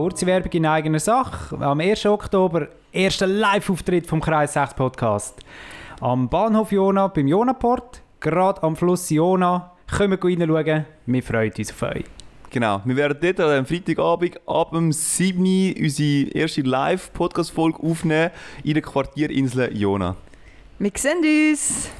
kurze Werbung in eigener Sache. Am 1. Oktober, erster Live-Auftritt vom Kreis 6 Podcast. Am Bahnhof Jona, beim Jonaport, gerade am Fluss Jona. Kommt reinschauen, wir freuen uns auf euch. Genau, wir werden dort am Freitagabend ab dem 7. Uhr unsere erste Live-Podcast-Folge aufnehmen in der Quartierinsel Jona. Wir sehen uns.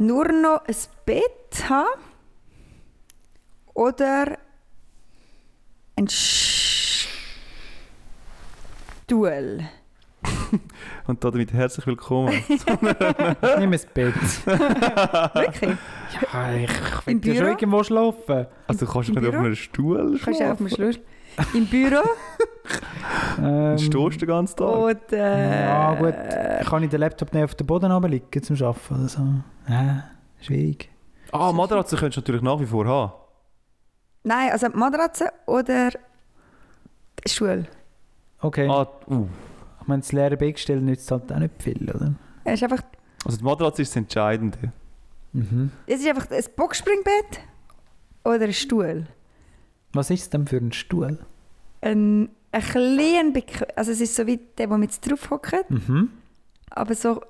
Nur noch ein Bett haben oder ein Stuhl. Und damit herzlich willkommen. Nimm ein Bett. Wirklich? Ja, ich will ja schon irgendwo schlafen. Also du kannst Im nicht auf Büro? einem Stuhl Kannst du auf schlafen. dem Schluss? Im Büro Ähm, Stehst du den ganzen Tag? oder... Ja gut, kann ich den Laptop nicht auf den Boden runterlegen zum Arbeiten oder so? Ja, schwierig. Ah, Matratze könntest du natürlich nach wie vor haben. Nein, also Matratze oder Stuhl. Okay. Ah, uh. Ich meine, das leere Bettgestell nützt halt auch nicht viel, oder? Es ist einfach, Also die Matratze ist das Entscheidende. Mhm. es ist einfach ein Boxspringbett oder ein Stuhl. Was ist es denn für ein Stuhl? Ein, ein kleiner Bequem... Also es ist so wie der, wo man jetzt drauf hockt, Mhm. aber so...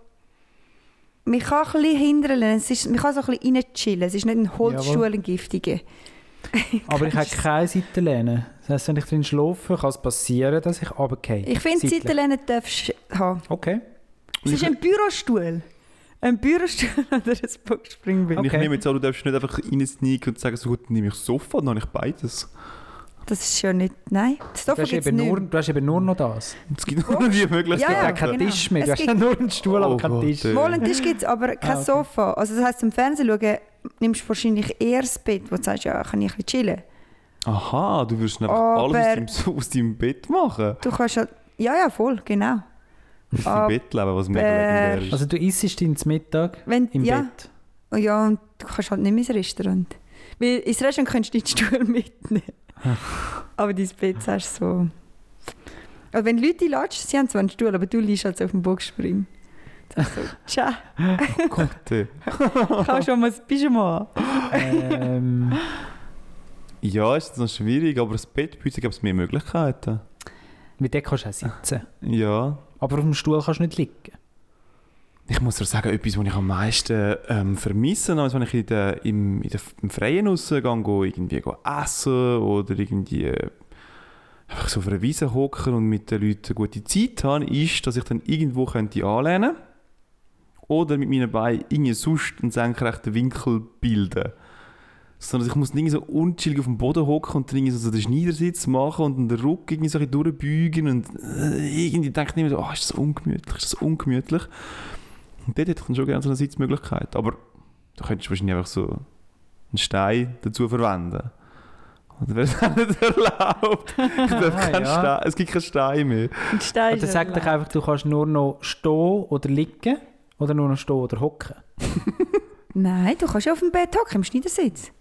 Man kann ein bisschen hindern, es ist, man kann so ein bisschen reinchillen. Es ist nicht ein Holzstuhl, ein giftiger. Aber ich habe keine Seitenlehne. Das heisst, wenn ich drin schlafe, kann es passieren, dass ich runtergehe. Ich finde. Seitenlehne darfst du haben. Okay. Es ist ein Bürostuhl. Ein Bürostuhl oder ein Boxspringbett. Und ich Okay. nehme jetzt an, du darfst nicht einfach reinsneaken und sagen, so gut, dann nehme ich Sofa, dann habe ich beides. Das ist schon nicht... Nein, das Du Sofa hast, gibt es eben nicht. nur, du hast eben nur noch das. Es gibt nur die Möglichkeit. Ja, Ja, ja, kein genau. Tisch mehr. Es Du hast ja gibt- nur einen Stuhl, aber Oh keinen Gott, Tisch. ey. Wohl einen Tisch gibt es, aber kein Ah, okay. Sofa. Also das heisst, zum Fernsehen schauen nimmst du wahrscheinlich eher das Bett, wo du sagst, ja, kann ich ein bisschen chillen. Aha, du würdest einfach Aber- alles aus deinem, aus deinem Bett machen. Du kannst halt... Ja, ja, voll, genau. Deinem Bett leben, was mega legendär ist. Also du isst dein Mittag Wenn, im ja, Bett. Oh ja, und du kannst halt nicht mehr ins Restaurant. Weil ins Restaurant kannst du deinen Stuhl mitnehmen. aber dein Bett hast du so... Also wenn Leute latschen, sie haben zwar einen Stuhl, aber du liegst halt so auf dem Boxspring. So, tja, oh Gott, ey. kannst schon mal das Pyjama an. ähm, Ja, ist jetzt noch schwierig, aber das Bett bietet ich mehr Möglichkeiten. mit dem kannst du auch sitzen. Ja. Aber auf dem Stuhl kannst du nicht liegen. Ich muss dir sagen, etwas, was ich am meisten ähm, vermisse, als wenn ich in der, im, in der, im Freien rausgehe, gehe, irgendwie go essen oder irgendwie äh, einfach so auf einer Wiese hocken und mit den Leuten gute Zeit habe, ist, dass ich dann irgendwo könnte anlehnen oder mit meinen Beinen irgendwie sonst einen senkrechten Winkel bilden. Sondern ich muss nicht so unchillig auf dem Boden hocken und dann irgendwie so den Schneidersitz machen und dann den Rücken irgendwie so ein bisschen durchbeugen und äh, irgendwie denke ich mir so, oh, ist das ungemütlich, ist das ungemütlich. Und dort hätte ich dann schon gerne so eine Sitzmöglichkeit. Aber du könntest wahrscheinlich einfach so einen Stein dazu verwenden. Oder wäre es auch nicht erlaubt? Ah, ja. Stein, es gibt keinen Stein mehr. Und Stein Oder ist sag dich einfach, du kannst nur noch stehen oder liegen oder nur noch stehen oder hocken. Nein, du kannst ja auf dem Bett hocken, im Schneidersitz.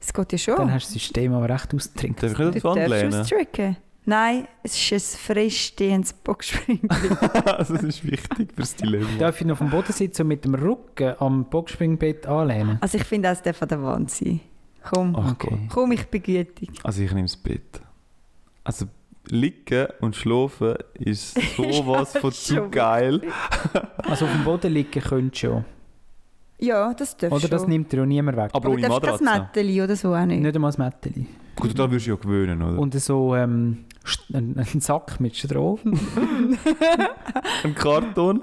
Das geht ja schon. Dann hast du das System aber recht ausgetrinkt. Darf ich du nicht lehnen? austricken. Nein, es ist ein freistehendes Boxspringbett. also das ist wichtig fürs Dilemma. Darf ich noch auf dem Boden sitzen und mit dem Rücken am Boxspringbett anlehnen? also ich finde, das darf an der Wand sein. Komm, Okay. Komm, ich begütig. Also ich nehme das Bett. Also liegen und schlafen ist sowas von zu geil. Also auf dem Boden liegen könntest du schon. Ja, das darfst Oder das schon. nimmt dir auch niemand weg. Aber Aber ohne du darfst kein Matratze. Mätteli oder so auch nicht. Nicht einmal das Mätteli. Gut, da würdest du ja gewöhnen, oder? Und so ähm, st- ein, ein Sack mit Stroh. ein Karton.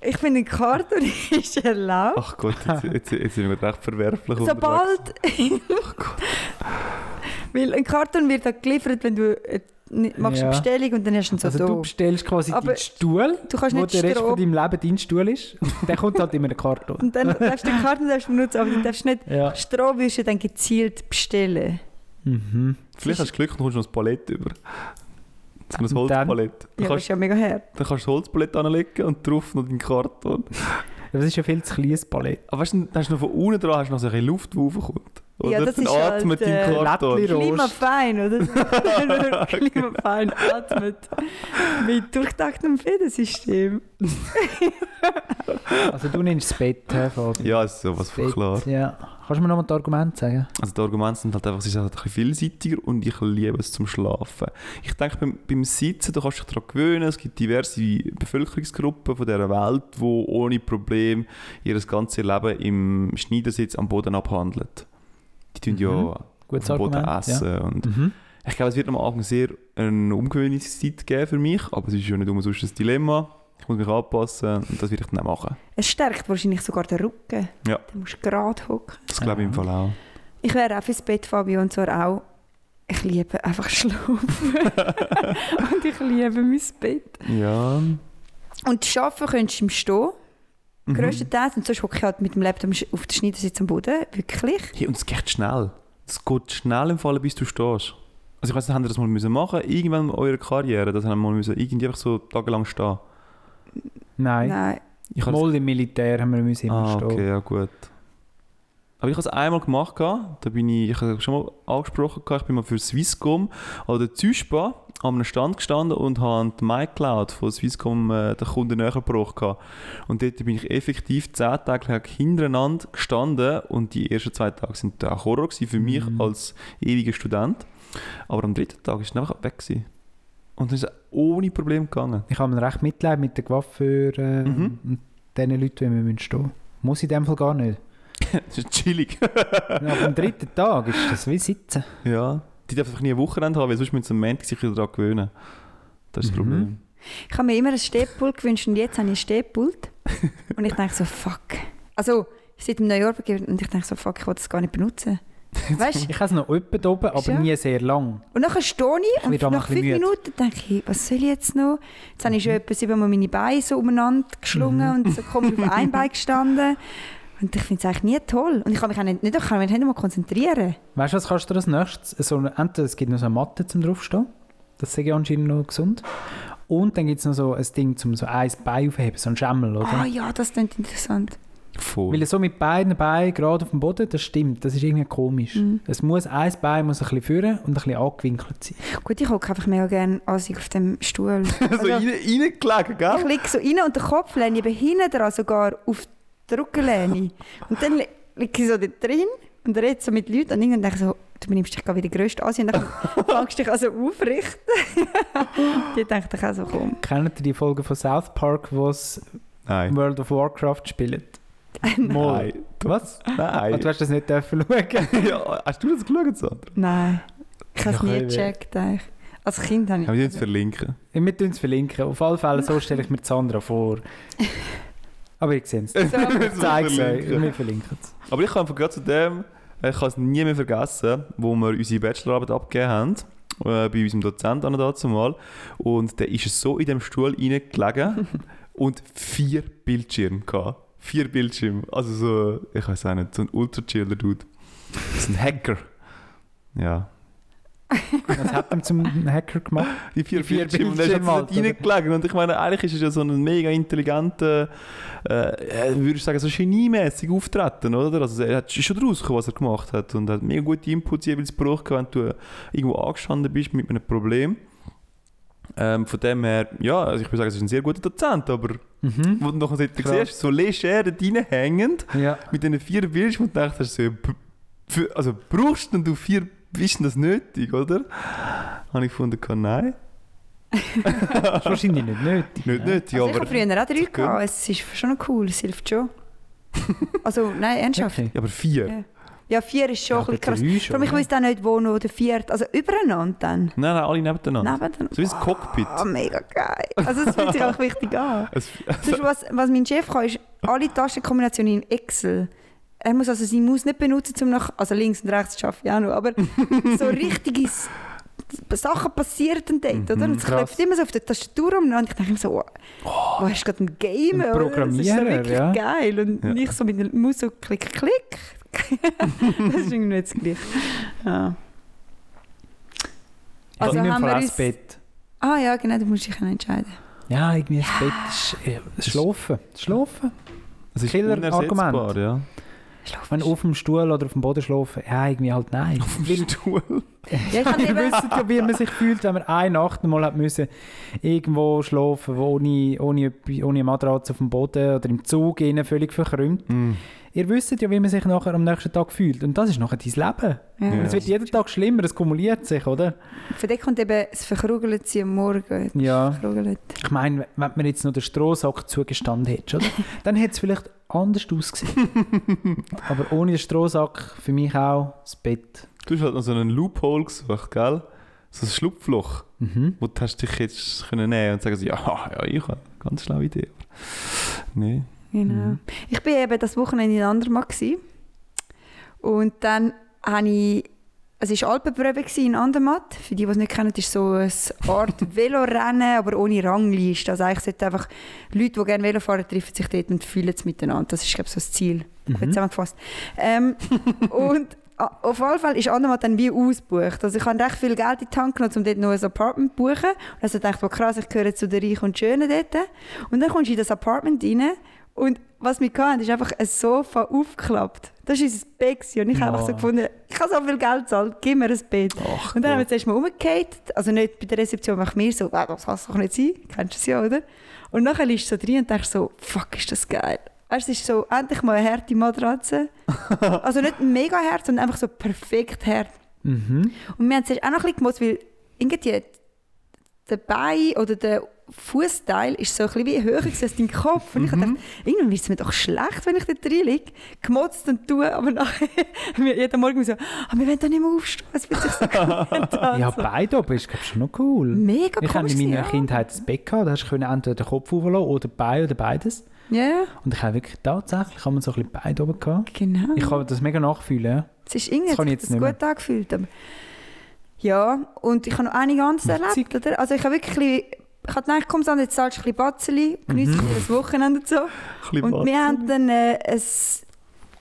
Ich finde, ein Karton ist erlaubt. Ach Gott, jetzt, jetzt, jetzt sind wir gerade recht verwerflich unterwegs. Sobald... Weil ein Karton wird dann geliefert, wenn du äh, machst Ja. eine Bestellung und dann hast du ihn so Also da. du bestellst quasi Aber deinen Stuhl, du kannst wo nicht der Rest Stroh- von deinem Leben dein Stuhl ist. Der kommt halt immer in den Karton. Und dann darfst du den Karton darfst du benutzen, aber du darfst nicht... Ja. Stroh wirst du dann gezielt bestellen. Mhm. Vielleicht hast du Glück und kommst noch das Palett über. So ein dann? Holzpalett. Ja, das kannst ist ja mega hart. dann kannst du das Holzpalett anlegen und drauf noch deinen Karton. Das ist ja viel zu kleines Palett. Aber weißt du, dann hast du noch von unten dran hast du noch so ein bisschen Luft, die raufkommt. Oder? Ja, das ist halt, atmet äh, dein Karton. Rost. Klimafein, oder? Klimafein atmet. Mit durchdachtem Federsystem. Also du nimmst das Bett, Herr Fabi. Ja, ist sowas von klar. Ja. Kannst du mir noch mal das Argument sagen? Also die Argumente sind halt einfach, es ist halt ein bisschen vielseitiger und ich liebe es zum Schlafen. Ich denke, beim, beim Sitzen, du kannst dich daran gewöhnen, es gibt diverse Bevölkerungsgruppen von dieser Welt, die ohne Problem ihr ganzes Leben im Schneidersitz am Boden abhandeln. Die tun Mhm. ja Gutes auf dem Boden Argument. Ja. essen. Und Mhm. ich glaube, es wird am Anfang sehr eine Umgewöhnungszeit geben für mich, aber es ist ja nicht umsonst ein Dilemma. Ich muss mich anpassen und das werde ich dann auch machen. Es stärkt wahrscheinlich sogar den Rücken. Ja. Du musst gerade hocken. Das glaube ich im Ja. Fall auch. Ich wäre auch fürs Bett, Fabio, und zwar auch. Ich liebe einfach schlafen. und ich liebe mein Bett. Ja. Und arbeiten könntest du im Stehen. Mhm. Grösstenteils. Und sonst hocke ich halt mit dem Laptop auf der Schneidersitz am Boden. Wirklich. Hey, und es geht schnell. Es geht schnell im Fall, bis du stehst. Also ich weiß nicht, habt ihr das mal müssen machen irgendwann in eurer Karriere, dass ihr mal müssen irgendwie einfach so tagelang stehen. Nein. Nein. Ich Mal im Militär haben wir müssen immer ah, stehen. okay, ja gut. Aber ich habe es einmal gemacht, gehabt. da bin ich, ich habe schon mal angesprochen, gehabt. ich bin mal für Swisscom an der Züspa an einem Stand gestanden und habe die MyCloud von Swisscom äh, den Kunden näher gebracht. gehabt. Und dort bin ich effektiv zehn Tage hintereinander gestanden und die ersten zwei Tage sind auch Horror für mich Mhm. als ewiger Student. Aber am dritten Tag ist es einfach weg. Gewesen. Und dann ist es ohne Problem gegangen. Ich habe mir recht Mitleid mit den Coiffeur äh, Mhm. und den Leuten, die wir müssen stehen Muss ich in dem Fall gar nicht. Das ist chillig. Ja, am dritten Tag ist das wie sitzen. Ja, die dürfen einfach nie ein Wochenende haben, weil sonst müssen sie am Montag sich wieder daran gewöhnen. Das ist das Mhm. Problem. Ich habe mir immer ein Stehpult gewünscht und jetzt habe ich ein Stehpult. und ich denke so, fuck. Also, seit dem Neujahr und ich denke so, fuck, ich will das gar nicht benutzen. Weißt du? Ich habe es noch öppe oben, aber Ja. nie sehr lang. Und dann stehe ich Ich und nach fünf müde. Minuten denke ich, was soll ich jetzt noch? Jetzt habe ich schon etwa siebenmal meine Beine so umeinander geschlungen und so komme ich auf ein Bein gestanden. Und ich finde es eigentlich nie toll. Und ich kann mich auch nicht, nicht, ich kann mich nicht mal konzentrieren. Weißt du, was kannst du als nächstes? So, entweder es gibt noch so eine Matte zum draufstehen. Das sehe ich anscheinend noch gesund. Und dann gibt es noch so ein Ding zum so ein Bein aufheben, so ein Schemmel, oder? Ah ja, das klingt interessant. Voll. Weil so mit beiden Beinen gerade auf dem Boden, das stimmt, das ist irgendwie komisch. Mhm. Es muss ein Bein muss ein bisschen führen und ein bisschen angewinkelt sein. Gut, ich hocke einfach mega gerne assig auf dem Stuhl. so Also, rein, reingelegen, ich gell? liege so rein und der Kopf lehne ich eben hinten dran, sogar auf der Rückenlehne. Und dann li- liege ich so dort drin und rede so mit Leuten und irgendwann denke ich so, du benimmst dich gerade wie der grösste Asi und dann fangst du dich also aufrichten. die denken ich auch so, komm. Kennt ihr die Folge von South Park, wo es. World of Warcraft spielt? Nein. Was? Nein. du hast das nicht dürfen schauen. ja, hast du das geschaut, Sandra? Nein, ich habe es nie gecheckt. eigentlich. Als Kind habe ich... Haben wir verlinken? Wir tun es verlinken. Auf alle Fälle, so stelle ich mir Sandra vor. Aber ich sehe es. Ich So, es euch. Wir verlinken es. Aber ich kann gerade zu dem, ich kann es nie mehr vergessen, wo wir unsere Bachelorarbeit abgegeben haben, äh, bei unserem Dozenten dazu mal. Und der ist so in dem Stuhl reingelegen und vier Bildschirme gehabt. Vier Bildschirme. Also so, ich weiß auch nicht, so ein ultra-chiller Dude. Das ist ein Hacker. Ja. Was hat er zum Hacker gemacht? Die vier, Die vier Bildschirme. Und Bildschirme dort halt, oder? reingelegen. Und ich meine, eigentlich ist er ja so ein mega intelligenter, äh, äh, würde ich sagen, so geniemäßig auftreten, oder? Also er hat ist schon rausgekommen, was er gemacht hat. Und hat mega gute Inputs jeweils gebraucht, wenn du irgendwo angestanden bist mit einem Problem. Ähm, von dem her, ja, also ich würde sagen, es ist ein sehr guter Dozent, aber Mhm. wo du noch Krass. siehst, so leger reinhängend, Ja. mit diesen vier Bildschirmen und denkst, für, also brauchst denn du vier, ist denn das nötig, oder? Habe ich gefunden, kann, nein, Das ist wahrscheinlich nicht nötig. nicht ne? nötig, Also ich aber... habe früher auch drei gehabt. Es ist schon cool, es hilft schon. Also, nein, ernsthaft. Okay. Ja, aber vier? Ja. Ja, vier ist schon Ja, ein bisschen krass. drei Vor allem, ich weiß dann nicht, wo noch der vierte, also übereinander dann. Nein, nein, alle nebeneinander. Nebeneinander. So wie ein Cockpit. Ah, mega geil. Also es fühlt sich auch wichtig an. Es, Sonst, was, was mein Chef kann, ist alle Tastenkombinationen in Excel. Er muss also seine Maus nicht benutzen, um nach, also links und rechts zu arbeiten, ja noch, aber so richtige Sachen passieren dann dort, oder? Und es krass. klopft immer so auf der Tastatur um und ich denke mir so, oh, wo hast du gerade ein Game? Ein oder? Das ist Programmierer, wirklich ja. geil. Und Ja. nicht so mit der Maus so klick, klick. das ist irgendwie nicht das Gleiche. Ja. Also Also ich haben wir uns- das Bett. Ah ja, genau, du musst dich entscheiden. Ja, irgendwie das Bett ist... Äh, das Schlafen. Das Schlafen. Es ist Killer-Argument. unersetzbar, ja. Wenn auf dem Stuhl oder auf dem Boden schlafen, ja, irgendwie halt nein. Weil Stuhl. Ja, ich habe Wir eben... wissen ja, wie man sich fühlt, wenn man eine Nacht mal hat müssen, irgendwo schlafen wo ohne, ohne, ohne Matratze auf dem Boden oder im Zug innen völlig verkrümmt. Mm. Ihr wisst ja, wie man sich nachher am nächsten Tag fühlt. Und das ist nachher dein Leben. Ja. Und es wird jeden Tag schlimmer, es kumuliert sich, oder? Von dort kommt eben das Verkrugelt sie am Morgen. Ja. Ich meine, wenn man jetzt noch den Strohsack zugestanden hätte, oder? dann hätte es vielleicht anders ausgesehen. Aber ohne den Strohsack für mich auch das Bett. Du hast halt noch so einen Loophole gesucht, gell? So ein Schlupfloch, Mhm. wo du hast dich jetzt können nehmen und sagen, ja, ja, ich habe eine ganz schlaue Idee. Aber nee. Genau. Mhm. Ich bin eben das Wochenende in Andermatt gewesen. und dann habe ich also es war Alpenprobe in Andermatt. Für die, die es nicht kennen, ist so eine Art Velorennen, aber ohne Rangliste. Also eigentlich sollten einfach Leute, die gerne Velo fahren, treffen sich dort und fühlen es miteinander. Das ist, glaube ich, so das Ziel. Gut Mhm. zusammengefasst. Ähm, und auf jeden Fall ist Andermatt dann wie ausgebucht. Also ich habe recht viel Geld in die Hand genommen, um dort noch ein Apartment zu buchen. Und also dachte ich, krass, ich gehöre zu den Reichen und Schönen dort. Und dann kommst du in das Apartment rein und was wir hatten, ist einfach ein Sofa aufgeklappt. Das war unser Bett. Und ich habe einfach so gefunden, ich habe so viel Geld gezahlt, gib mir ein Bett. Ach, Und dann haben wir zuerst mal umgekehrt, also nicht bei der Rezeption, aber mir so, «Ah, das kann es doch nicht sein, kennst du es ja, oder? Und nachher liegst du so drin und denkst so, fuck, ist das geil. Weißt, es ist so, endlich mal eine harte Matratze. also nicht mega hart, sondern einfach so perfekt hart. Mhm. Und wir haben zuerst auch noch ein bisschen gemotzt, weil irgendwie der Bein oder der Fußteil ist so ein bisschen wie höher als dein Kopf. Und ich habe gedacht, irgendwann wird es mir doch schlecht, wenn ich da drin liege. Gemotzt und tue, aber nachher jeden Morgen so, ah, wir wollen da nicht mehr aufstehen, es fühlt sich so gut an. Ja, so. beide oben ist glaube ich schon noch cool. Mega Ich habe in meiner ja. Kindheit das Bett gehabt, da hast du können entweder den Kopf hochlassen oder die Beine oder beides. Ja, ja, Und ich habe wirklich tatsächlich so ein bisschen beide oben gehabt. genau. Ich kann das mega nachfühlen. Es ist irgendwie Das kann ich hat sich jetzt nicht gut angefühlt. Aber ja, und ich habe noch einige anderes erlebt. Oder? Also ich habe wirklich ich habe gedacht, komm, Sandra, jetzt zahlst du ein bisschen Batzeli, genießt Mhm. mhm. das Wochenende und so. Und wir haben dann äh, ein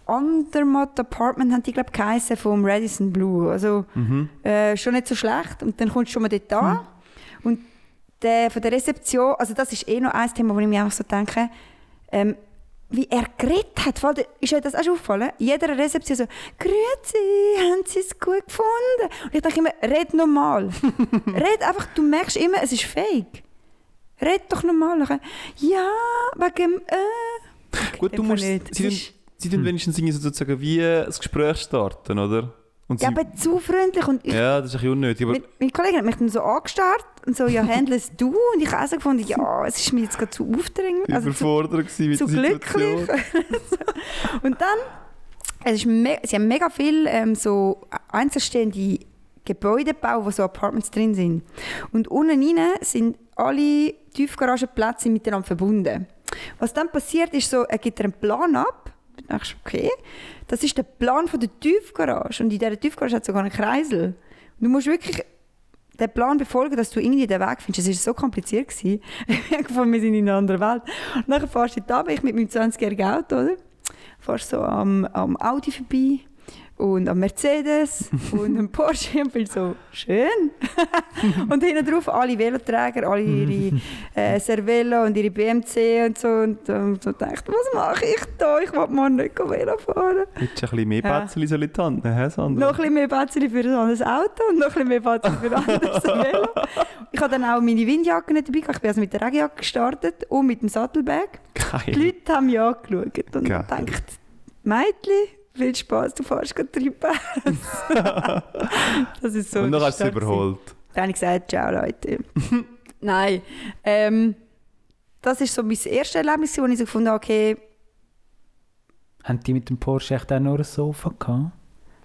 Andermatt Apartment, haben die, glaube ich, vom Radisson Blue. Also Mhm. äh, schon nicht so schlecht. Und dann kommst du schon mal dort an. Und der, von der Rezeption, also das ist eh noch ein Thema, wo ich mir einfach so denke, ähm, wie er geredet hat. Vor allem, Ist euch das auch schon aufgefallen? Jeder Rezeption so, «Grüezi, haben Sie es gut gefunden?» Und ich denke immer, red normal. red einfach, du merkst immer, es ist fake. Red doch normal. Ja, wegen dem, äh. Gut, du musst, nicht. sie, Es tun, sie tun wenigstens irgendwie so sozusagen wie das Gespräch starten, oder? Und sie, Ja, aber zu freundlich. Und ich, ja, das ist ein bisschen unnötig. Aber Meine, meine Kollegin hat mich dann so angestarrt und so, ja, handelst du? Und ich habe auch so gefunden, ja, es ist mir jetzt gerade zu aufdringlich. Also zu, überfordert gewesen mit zu glücklich. Und dann, es ist me sie haben mega viel ähm, so einzelstehende Gebäude gebaut, wo so Apartments drin sind. Und unten rein sind alle Tiefgaragenplätze miteinander verbunden. Was dann passiert, ist so, er gibt dir einen Plan ab. Du denkst, okay, das ist der Plan von der Tiefgarage. Und in dieser Tiefgarage hat sogar einen Kreisel. Und du musst wirklich den Plan befolgen, dass du irgendwie den Weg findest. Es war so kompliziert. gewesen. Gefunden, wir sind in einer anderen Welt. Und dann fährst du da, bin ich mit meinem 20-jährigen Auto, oder? Fährst so am, am Audi vorbei und am Mercedes und am Porsche und bin so, schön. und hinten drauf alle Veloträger, alle ihre äh, Cervelo und ihre BMC und so. Und ähm, so dachte was mache ich da? Ich will morgen nicht Velo fahren. Hättest du ein bisschen mehr Ja. Batzeli so in die Hand nehmen, hä, Sandra? Noch ein bisschen mehr Batterie für ein anderes Auto und noch ein bisschen mehr Batterie für ein anderes Velo. Ich habe dann auch meine Windjacke nicht dabei. Ich bin also mit der Regenjacke gestartet und mit dem Sattelbag. Die Geil. Leute haben mich angeschaut und Geil. gedacht, Mädchen, viel Spaß, du fährst gerade drei Pass. das ist so Und dann hast du es gewesen. überholt. Dann habe ich gesagt, ciao Leute. Nein, ähm, das ist so mein erstes Erlebnis, wo ich so gefunden habe, okay, Haben die mit dem Porsche echt auch nur ein Sofa gehabt?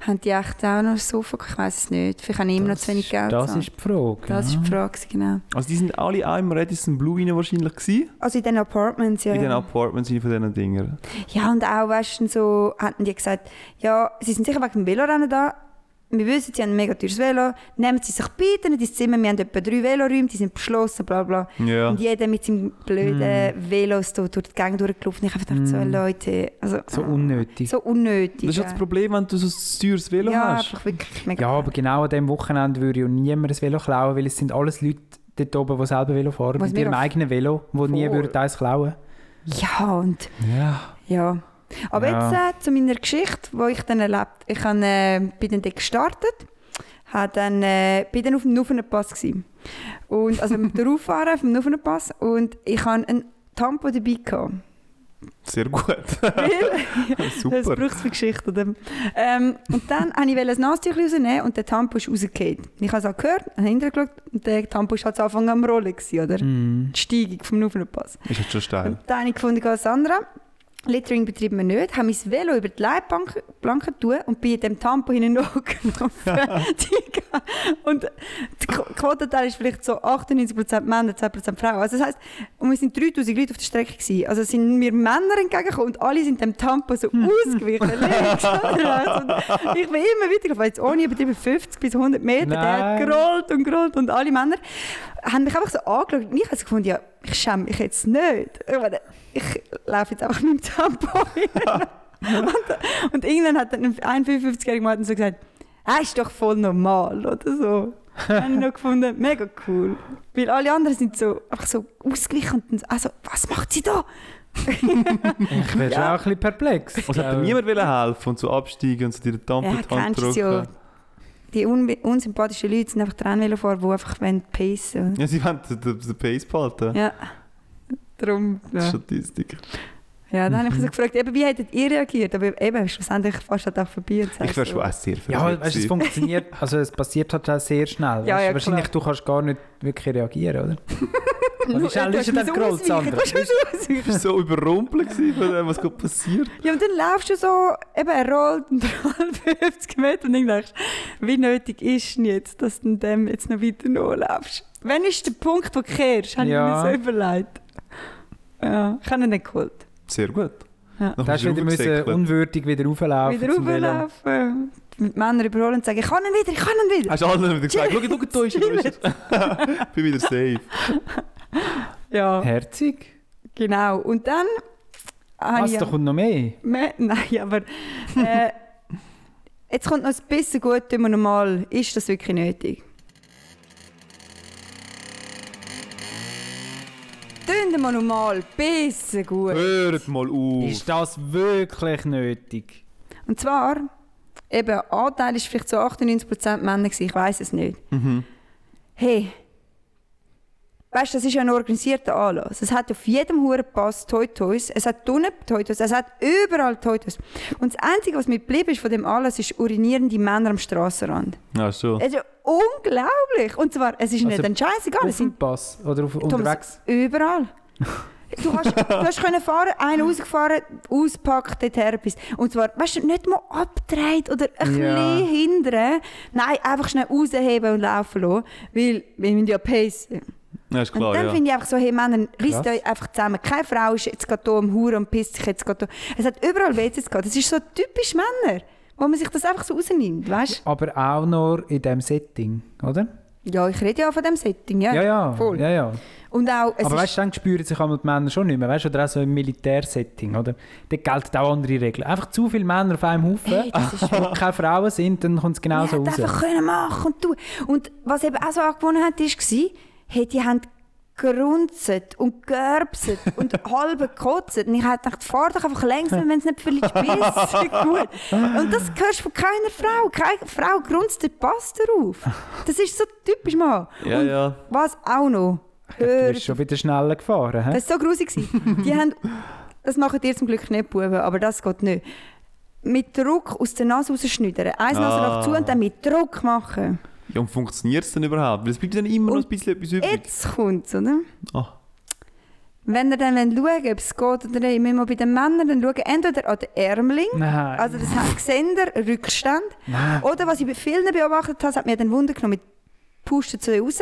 Haben die echt auch noch ein Sofa? Ich weiß es nicht. Vielleicht habe ich immer noch zu wenig Geld. Das ist die Frage. das ja. ist die Frage, genau. Also die sind alle auch im Radisson Blue rein wahrscheinlich gewesen? Also in den Apartments, ja. In den ja. Apartments von diesen Dingen. Ja, und auch, weißt du, so hatten die gesagt, ja, sie sind sicher wegen dem Velorennen da. Wir wissen, sie haben ein mega teures Velo. Nehmen sie sich bitte in dein Zimmer. Wir haben etwa drei Veloräume, die sind beschlossen, bla bla. Ja. Und jeder mit seinem blöden Velos da durch die Gang durchgelaufen. Ich habe gedacht, so Mm. Leute, also... So unnötig. So unnötig. Das ist ja das Problem, wenn du so ein teures Velo ja, hast. einfach wirklich mega... Ja, aber genau an diesem Wochenende würde ja niemand ein Velo klauen, weil es sind alles Leute dort oben, die selber Velo fahren, Was mit ihrem eigenen Velo, wo nie würden eins klauen Ja, und Ja. ja. Aber Ja. jetzt äh, zu meiner Geschichte, die ich dann erlebt Ich habe, äh, bin dann dort gestartet, habe dann, äh, bin dann auf dem Nuffenpass gewesen. Und, also mit der Auffahren vom Nuffenpass und ich hatte einen Tampo dabei. Gehabt. Sehr gut. Weil, Das Super. braucht es für Geschichte. Oder? Ähm, und dann wollte ich ein Nasentüchchen rausnehmen und der Tampo ist rausgefallen. Ich habe es auch gehört, habe hintergeschaut und der Tampo war halt zu Anfang am Rollen. Gewesen, oder? Mhm. Die Steigung vom Nuffenpass. Ist jetzt schon steil. Und dann habe ich gefunden, Sandra, Littering betreiben wir nicht, habe mein Velo über die Leitplanke Planke tun und bin in dem Tampo hinten und Qu- Quotenteil ist vielleicht so 98% Männer, 10% Frauen. Also das heisst, und wir sind 3000 Leute auf der Strecke gewesen. Also sind mir Männer entgegengekommen und alle sind dem Tampo so ausgewichen. und rechts. Und ich bin immer weiter jetzt ohne übertrieben 50 bis 100 Meter. Der hat Nein. gerollt und gerollt und alle Männer haben mich einfach so angeschaut und ich habe gefunden, ja, ich schäme mich jetzt nicht. Ich, meine, ich laufe jetzt einfach mit dem Tempo hin. und, und irgendwann hat dann ein 55-jähriger Mann so gesagt, er ist doch voll normal oder so. habe ich noch gefunden, mega cool. Weil alle anderen sind so, einfach so ausgewichen und dann so, also, was macht sie da? Ich wäre schon Ja. auch ein bisschen perplex. Und hat dir niemand wollen helfen und so absteigen und so dir den Tampo Ja, die Hand es ja. Die un unsympathischen Leute sind einfach die Rennvelofahrer, die einfach wollen pacen Ja, sie wollen den, Pace behalten. Ja, darum, ja. Statistik. Ja, dann habe ich mich so gefragt, eben, wie hättet ihr reagiert? Aber eben, schlussendlich fast halt auch vorbei. Ich so, schon auch sehr Ja, verwirrt weißt, du, es funktioniert, also es passiert halt auch sehr schnell. Ja, weißt, ja, wahrscheinlich, klar. du kannst gar nicht wirklich reagieren, oder? Du ist hast er denn müssen gerollt, ausweichen, Sandra? Du. Ich war so überrumpelt von dem, was gerade passiert. Ja, und dann laufst du so, eben, er rollt und rollt 50 Meter und dann denkst du, wie nötig ist denn jetzt, dass du dem jetzt noch weiter nachlaufst? Wann ist der Punkt, wo du kehrst? Habe Ja. ich mir so überlegt. Ja, ich habe ihn nicht geholt. Sehr gut. Ja. Dann Da hast du wieder müssen unwürdig wieder rauflaufen. wieder rauflaufen, mit Männern überholen und sagen, ich kann ihn wieder, ich kann ihn wieder. Hast du allen wieder gesagt, schau, schau, ist er, da ist er. Ich bin wieder safe. Ja, Herzig. genau. Und dann Was, da kommt noch mehr? Me- Nein, aber äh, jetzt kommt noch ein bisschen gut immer normal. Ist das wirklich nötig? Tun wir normal, bisschen gut. Hört mal auf. Ist das wirklich nötig? Und zwar, eben, Anteil ist vielleicht so 98% Männer gewesen, ich weiß es nicht. Mhm. Hey, weißt du, das ist ja ein organisierter Anlass. Es hat auf jedem Hurenpass Toy Toys, es hat unten Toy Toys, es hat überall Toy Toys. Und das Einzige, was mir geblieben ist von dem Anlass, ist urinierende Männer am Strassenrand. Es ist ja unglaublich. Und zwar, es ist Also, nicht ein Scheißegal, Auf dem Pass oder auf, unterwegs? überall. Du hast, du hast können fahren, einer rausgefahren, auspackt, dorthin bis. Und zwar, weißt du, nicht mal abgedreht oder ein Ja. bisschen hindern. Nein, einfach schnell rausheben und laufen lassen, weil wir müssen ja pacen. Ja, ist Und klar, dann ja. finde ich einfach so, hey Männer, Krass. euch einfach zusammen. Keine Frau ist jetzt gerade hier am Huren und pisst sich jetzt gerade hier. Es hat überall WCs gehabt. Das ist so typisch Männer, wo man sich das einfach so rausnimmt, weißt Aber auch nur in diesem Setting, oder? Ja, ich rede ja von dem Setting, ja. Ja, ja. voll. ja, ja. Und auch, Aber weißt du, dann spüren sich die Männer schon nicht mehr. Weißt du, oder auch so im Militärsetting, oder? Dort gelten auch andere Regeln. Einfach zu viele Männer auf einem Haufen, Hey, wo keine Frauen sind, dann kommt es genauso die raus. einfach können machen und tun. Und was eben auch so angewohnt hat, war, hey, die haben gerunzt und gerbset und halb gekotzt. Und ich habe gedacht, fahr doch einfach langsam, wenn es nicht völlig bissen. Gut. Und das hörst du von keiner Frau. Keine Frau grunzt den Pass darauf. Das ist so typisch, Mann. Ja, und ja. was auch noch, Du hört bist schon wieder schneller gefahren. He? Das war so grusig. Die haben, das machen dir zum Glück nicht, Buben, aber das geht nicht. Mit Druck aus der Nase rausschneidern. Eins Ah. Nasenloch zu und dann mit Druck machen. Ja, und funktioniert es denn überhaupt? Weil es bleibt dann immer noch ein bisschen etwas übrig. Jetzt kommt es, oder? Ah. Wenn ihr dann schauen wollt, ob es geht oder nicht, müssen wir bei den Männern dann schauen, entweder an den Ärmling, Nein. also das heißt, sehen ihr Rückstand, Nein. oder was ich bei vielen beobachtet habe, das hat mir dann Wunder genommen, mit pushen sie raus,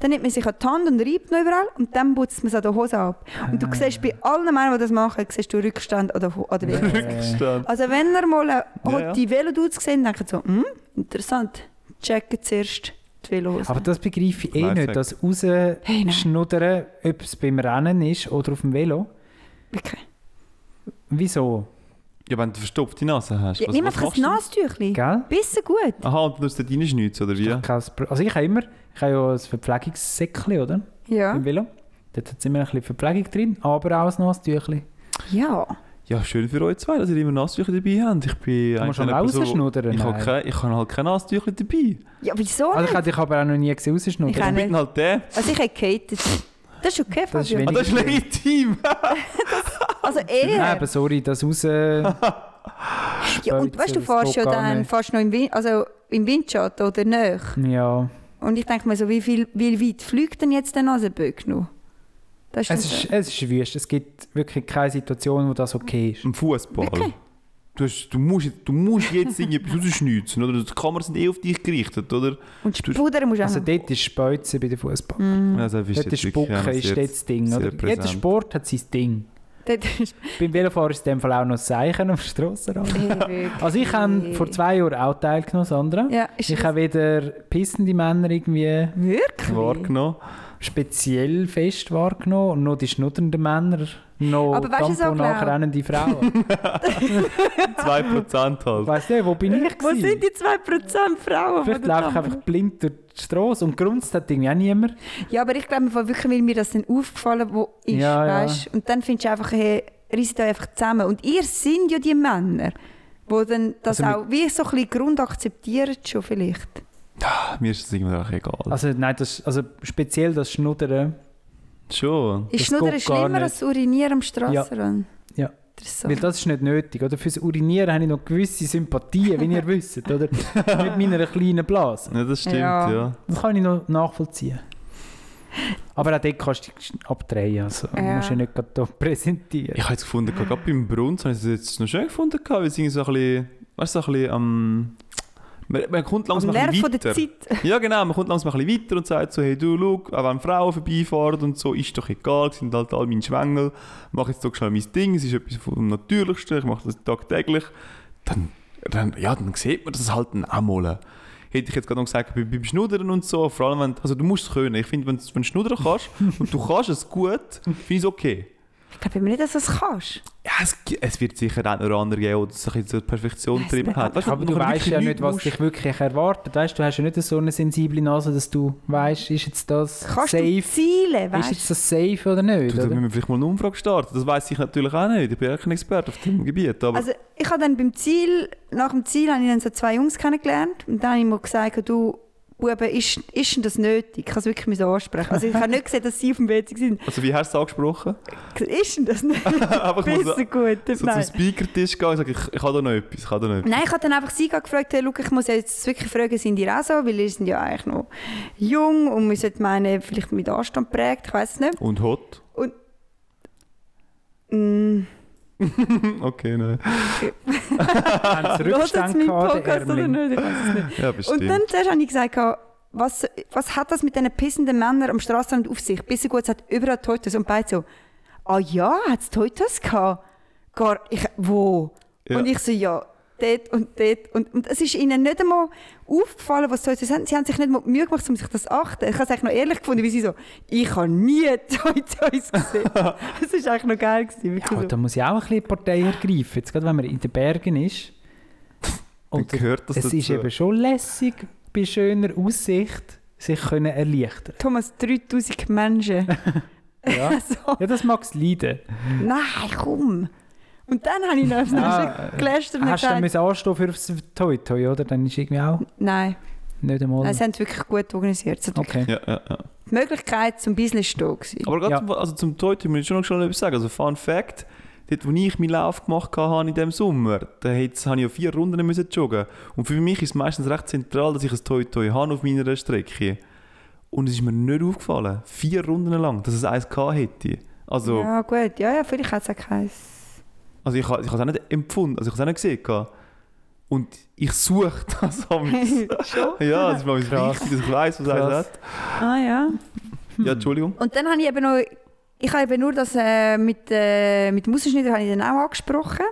dann nimmt man sich an die Hand und reibt noch überall und dann putzt man es an der Hose ab. Und du Ah. siehst bei allen Männern, die das machen, siehst du Rückstand oder, oder Velo. Rückstand. Also wenn ihr mal äh, Ja, ja. die Velodudes seht, denkt ihr so, hm, interessant, checken zuerst die Velohose. Aber das begreife ich eh Lifehack. nicht, das Hey, nein. rausschnuddern, ob es beim Rennen ist oder auf dem Velo. Wirklich. Wieso? Ja, wenn du verstopfte Nase hast. Ja, was, nimm was einfach ein? Nastüchli. Gell? Bisschen gut. Aha, und du musst dort reinschnitzen, oder wie? Also ich habe immer, ich habe ja ein Verpflegungssäckchen, oder? Ja. Im Velo. Dort hat es immer ein bisschen Verpflegung drin, aber auch ein Nasentüchli. Ja. Ja, schön für euch zwei, dass ihr immer Nasstücher dabei habt. Ich bin Du musst eigentlich rausschnuddern. Ich habe nein. kein, ich habe halt keine Nasstücher dabei. Ja, wieso Also ich nicht? habe dich aber auch noch nie gesehen Ich rausschnuddern. auch Ich bin nicht. halt der. Also ich habe gehatet. Das ist okay, Das ist Fabio. Ah, das ist legitim. Also Nein, eher. aber sorry, das raus... ja, und weißt du, du fährst ja dann fährst noch im, Wind, also im Windschatten oder nicht. Ja, Und ich denke mir so, wie, viel, wie weit fliegt denn jetzt der Nasenböck noch? Das es ist, ist, es ist wüst. Es gibt wirklich keine Situation, wo das okay ist. Im Fußball. Wirklich? Du, hast, du, musst, du musst jetzt irgendetwas rausschnitzen, oder? Die Kameras sind eh auf dich gerichtet, oder? und Spudern musst du auch Also dort ist Speuzen bei den Fußball. Mm. Also, Dort ist Spucken, ist dort das Ding. Jeder. Sport hat sein Ding. Ist Beim Velofahren ist in dem Fall auch noch das Zeichen am Strassenrand. Also ich habe vor zwei Jahren auch teilgenommen, Sandra. Ja, ist Ich habe weder pissende Männer irgendwie wirklich? wahrgenommen. Speziell fest wahrgenommen und noch die schnuddernden Männer, noch Aber weißt nachrennende Frauen. 2% halt. weißt du, wo bin ich Wo gewesen? sind die 2% Frauen? Vielleicht die laufe ich einfach blind durch die Straße und grunzt hat irgendwie auch niemand. Ja, aber ich glaube, wirklich, weil mir das dann aufgefallen wo ist, Ja, ja. Und dann findest du einfach, hey, reißt euch einfach zusammen. Und ihr sind ja die Männer, die dann das Also auch wie so ein bisschen Grund akzeptieren schon vielleicht. Mir ist das irgendwie auch egal. Also nein, das, also speziell das Schnuddern, Schon. Ist Schnuddern schlimmer nicht. als Urinieren am Strassenrand? Ja. Interessant. weil das ist nicht nötig. Oder? Fürs Urinieren habe ich noch gewisse Sympathien, wie ihr wisst. Oder? Mit meiner kleinen Blase. Ja, das stimmt, Ja. ja. Das kann ich noch nachvollziehen. Aber auch dort kannst du dich abdrehen. Also Ja. musst du nicht gerade präsentieren. Ich habe jetzt gefunden, gerade beim Brunz habe ich es jetzt noch schön gefunden, weil es irgendwie so ein bisschen, weißt du, so ein bisschen am... man, man kommt Am langsam ein bisschen von der weiter. Zeit. Ja genau, man kommt langsam ein bisschen weiter und sagt so, hey du, schau, auch wenn Frauen vorbeifahren und so, ist doch egal, sind halt all meine Schwengel, mache jetzt doch schnell mein Ding, es ist etwas vom Natürlichsten, ich mache das tagtäglich. Dann, dann, ja, dann sieht man das halt dann auch mal. Hätte ich jetzt gerade noch gesagt, bei- beim Schnuddern und so, vor allem wenn, also du musst es können. Ich finde, wenn, du- wenn du schnuddern kannst und du kannst es gut, finde ich es okay. Ich glaube immer nicht, dass du es kannst. Ja, es, es wird sicher auch noch einen anderen geben, der sich in so Perfektion getrieben hat. Weißt aber du weißt ja nicht, was musst. dich wirklich erwartet. Weißt, du hast ja nicht so eine sensible Nase, dass du weißt, ist jetzt das Kannst du safe, Ziele, ist jetzt das safe oder nicht? Du, da Oder? müssen wir vielleicht mal eine Umfrage starten. Das weiß ich natürlich auch nicht. Ich bin ja kein Experte auf dem Gebiet. Aber Also ich habe dann beim Ziel, nach dem Ziel habe ich dann so zwei Jungs kennengelernt und dann habe ich mir gesagt, du Buben, ist, ist denn das nötig? Ich kann es wirklich müssen ansprechen. Also ich habe nicht gesehen, dass sie auf dem WC sind. also wie hast du es angesprochen? Ist denn das nötig? Einfach mal so, gut. so zum Nein. Speaker-Tisch gehen und sagen, ich, ich habe da noch etwas. Ich habe da noch etwas. Nein, ich habe dann einfach sie gefragt, hey, schau, ich muss jetzt wirklich fragen, sind ihr auch so? Weil ihr sind ja eigentlich noch jung und wir sollten meinen, vielleicht mit Anstand prägt, ich weiß es nicht. Und hot? Mm, okay, nein. Haben sie mein gehabt, oder nicht? Ich weiß es nicht. Ja, bestimmt. Und dann zuerst habe ich gesagt, was, was hat das mit diesen pissenden Männern am Straßenrand auf sich? Bis gut, es hat überall Toitos. Und beide so, ah ja, hat es Toitos gehabt? Gar, ich, wo? Ja. Und ich so, ja, dort und dort. Und, und es ist ihnen nicht einmal aufgefallen, was Toitos haben. Sie haben sich nicht mal Mühe gemacht, um sich das zu achten. Ich habe es eigentlich noch ehrlich gefunden, wie sie so, ich habe nie Toitos gesehen. das war eigentlich noch geil. Gewesen, Ja, so. da muss ich auch ein bisschen Partei ergreifen. Jetzt gerade, wenn man in den Bergen ist. Und gehört das es dazu. ist eben schon lässig, bei schöner Aussicht sich können erleichtern Thomas, 3000 Menschen. ja. so. ja, das mag es leiden. Nein, komm. Und dann habe ich noch aufs Ah, gelästert und Hast du dann gesagt, anstehen für das Toi Toi, oder? Dann ist irgendwie auch nein, nicht einmal... nein, sie haben es wirklich gut organisiert. Es wirklich okay. Ja, ja, ja. Die Möglichkeit zum Business stehen gewesen. Aber gerade Ja. zum, also zum Toyota muss ich schon noch schnell etwas sagen. Also Fun Fact, dort wo ich meinen Lauf gemacht habe in diesem Sommer, da habe ich ja vier Runden müssen joggen. Und für mich ist es meistens recht zentral, dass ich ein Toy Toy habe auf meiner Strecke. Und es ist mir nicht aufgefallen, vier Runden lang, dass es eins hätte. Also, Ja, gut. Ja, ja, vielleicht hat es auch keins. Also ich, habe- ich habe es auch nicht empfunden, also ich habe es auch nicht gesehen. gehabt. Und ich suche das am Schon? Ja, das ist mal Krass. wichtig, dass ich weiß, was er hat. Ah, ja. Ja, Entschuldigung. Und dann habe ich eben noch... Ich habe eben nur das äh, mit, äh, mit Mausschnitter habe ich dann auch angesprochen.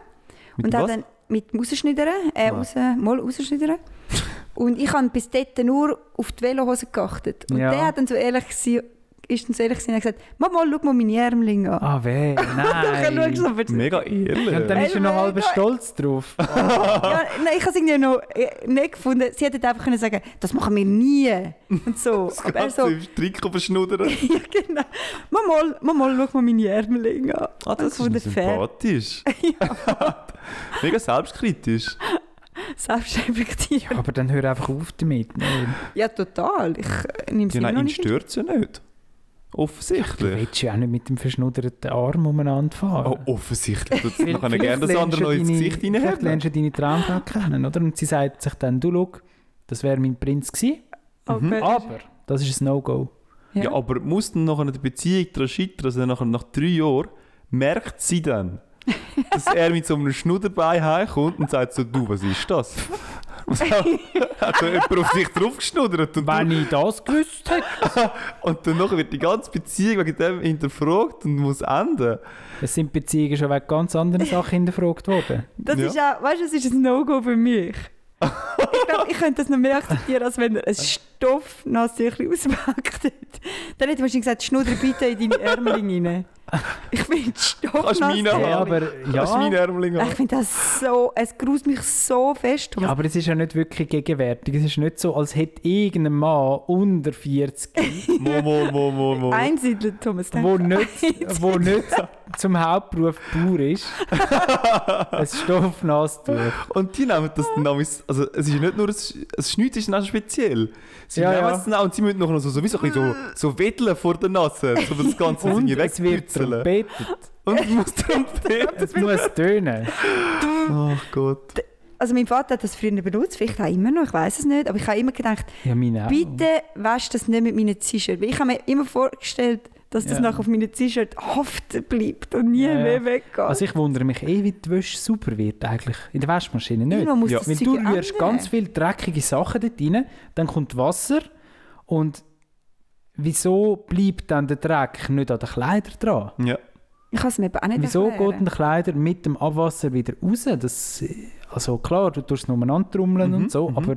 Mit und was? dann mit Mausschnittern, äh, Ah. raus, mal rausschnittern. und ich habe bis dort nur auf die Velohose geachtet. Und Ja. der hat dann so ehrlich, gsi- ist so ehrlich hat gesagt, Mama, schau mal meine Ärmlinge an. Ah, weh, nein. du so Mega ehrlich. Und dann ist er noch halb stolz drauf. ja, nein, ich habe es irgendwie noch äh, nicht gefunden. Sie hätte einfach können sagen, das machen wir nie. Und so. Das Aber er Ganze so, im Strick verschnuddern. ja genau. Mama, Mama, schau mal meine Ärmlinge an. Ah, das fand ist sympathisch. Mega selbstkritisch. Selbstreflektiert. Aber dann hör einfach auf damit. Nein. Ja, total. Ich äh, nehme es Ja, nein, ihn stört es ja nicht. Du Offensichtlich. willst ja auch nicht mit dem verschnudderten Arm umeinander fahren. Oh, offensichtlich. Du Vielleicht- kann gerne das vielleicht andere noch ins du Gesicht deine- Vielleicht reinhaben. lernst du deine Traumfrau kennen, oder? Und sie sagt sich dann, du schau, das wäre mein Prinz gewesen, Okay. aber das ist ein No-Go. Ja. Ja, aber muss dann nachher die Beziehung daran scheitern, also nachher nach drei Jahren, merkt sie dann, dass er mit so einem Schnudderbein heimkommt und sagt so, du, was ist das? Hat hat so jemand auf sich draufgeschnuddert? Und, Wenn ich das gewusst hätte. und dann nachher wird die ganze Beziehung wegen dem hinterfragt und muss enden. Es sind Beziehungen schon wegen ganz anderen Sachen hinterfragt worden. Das Ja. ist auch, weißt du, das ist ein No-Go für mich. ich glaube, ich könnte das noch mehr akzeptieren, als wenn er ein Stoffnasstüchchen auspackt hätte. Dann hätte ich wahrscheinlich gesagt, schnudder bitte in deine Ärmlinge rein. Ich finde Kannst du meine Stoffnass. Ja, aber, Kannst du meine ja, Ich finde das so, es gruselt mich so fest. ja, aber es ist ja nicht wirklich gegenwärtig. Es ist nicht so, als hätte irgendein Mann unter 40, Mo, mo, mo, mo, mo. Einsiedler, Thomas. wo nicht, wo nicht zum Hauptberuf Bauer ist, ein Stoffnasstuch. Und die nehmen das dann auch, also es ist nicht nur, ein- es ist dann auch speziell. Sie Ja, nehmen ja. es dann auch und sie müssen noch so, so, wie so, ein bisschen so, so wedeln vor der Nase, so das Ganze wird wegpützeln. Trompetet. Und es muss trompeten. Es muss tönen. Ach Gott. Also mein Vater hat das früher benutzt, vielleicht auch immer noch, ich weiß es nicht, aber ich habe immer gedacht, Ja, bitte wasch das nicht mit meinen T-Shirt. Weil Ich habe mir immer vorgestellt, dass das Ja. nachher auf meinen T-Shirt haften bleibt und nie Ja, ja. mehr weggeht. Also ich wundere mich eh, wie die Wäsche sauber wird eigentlich. In der Waschmaschine nicht. Muss Ja. das Weil du rührst ganz viele dreckige Sachen dort rein, dann kommt Wasser und wieso bleibt dann der Dreck nicht an den Kleidern dran? Ja. Ich kann es mir eben auch nicht Wieso erklären. geht denn der Kleider mit dem Abwasser wieder raus? Das, also klar, du tust es nur umeinander trommeln Mhm, und so, mhm. aber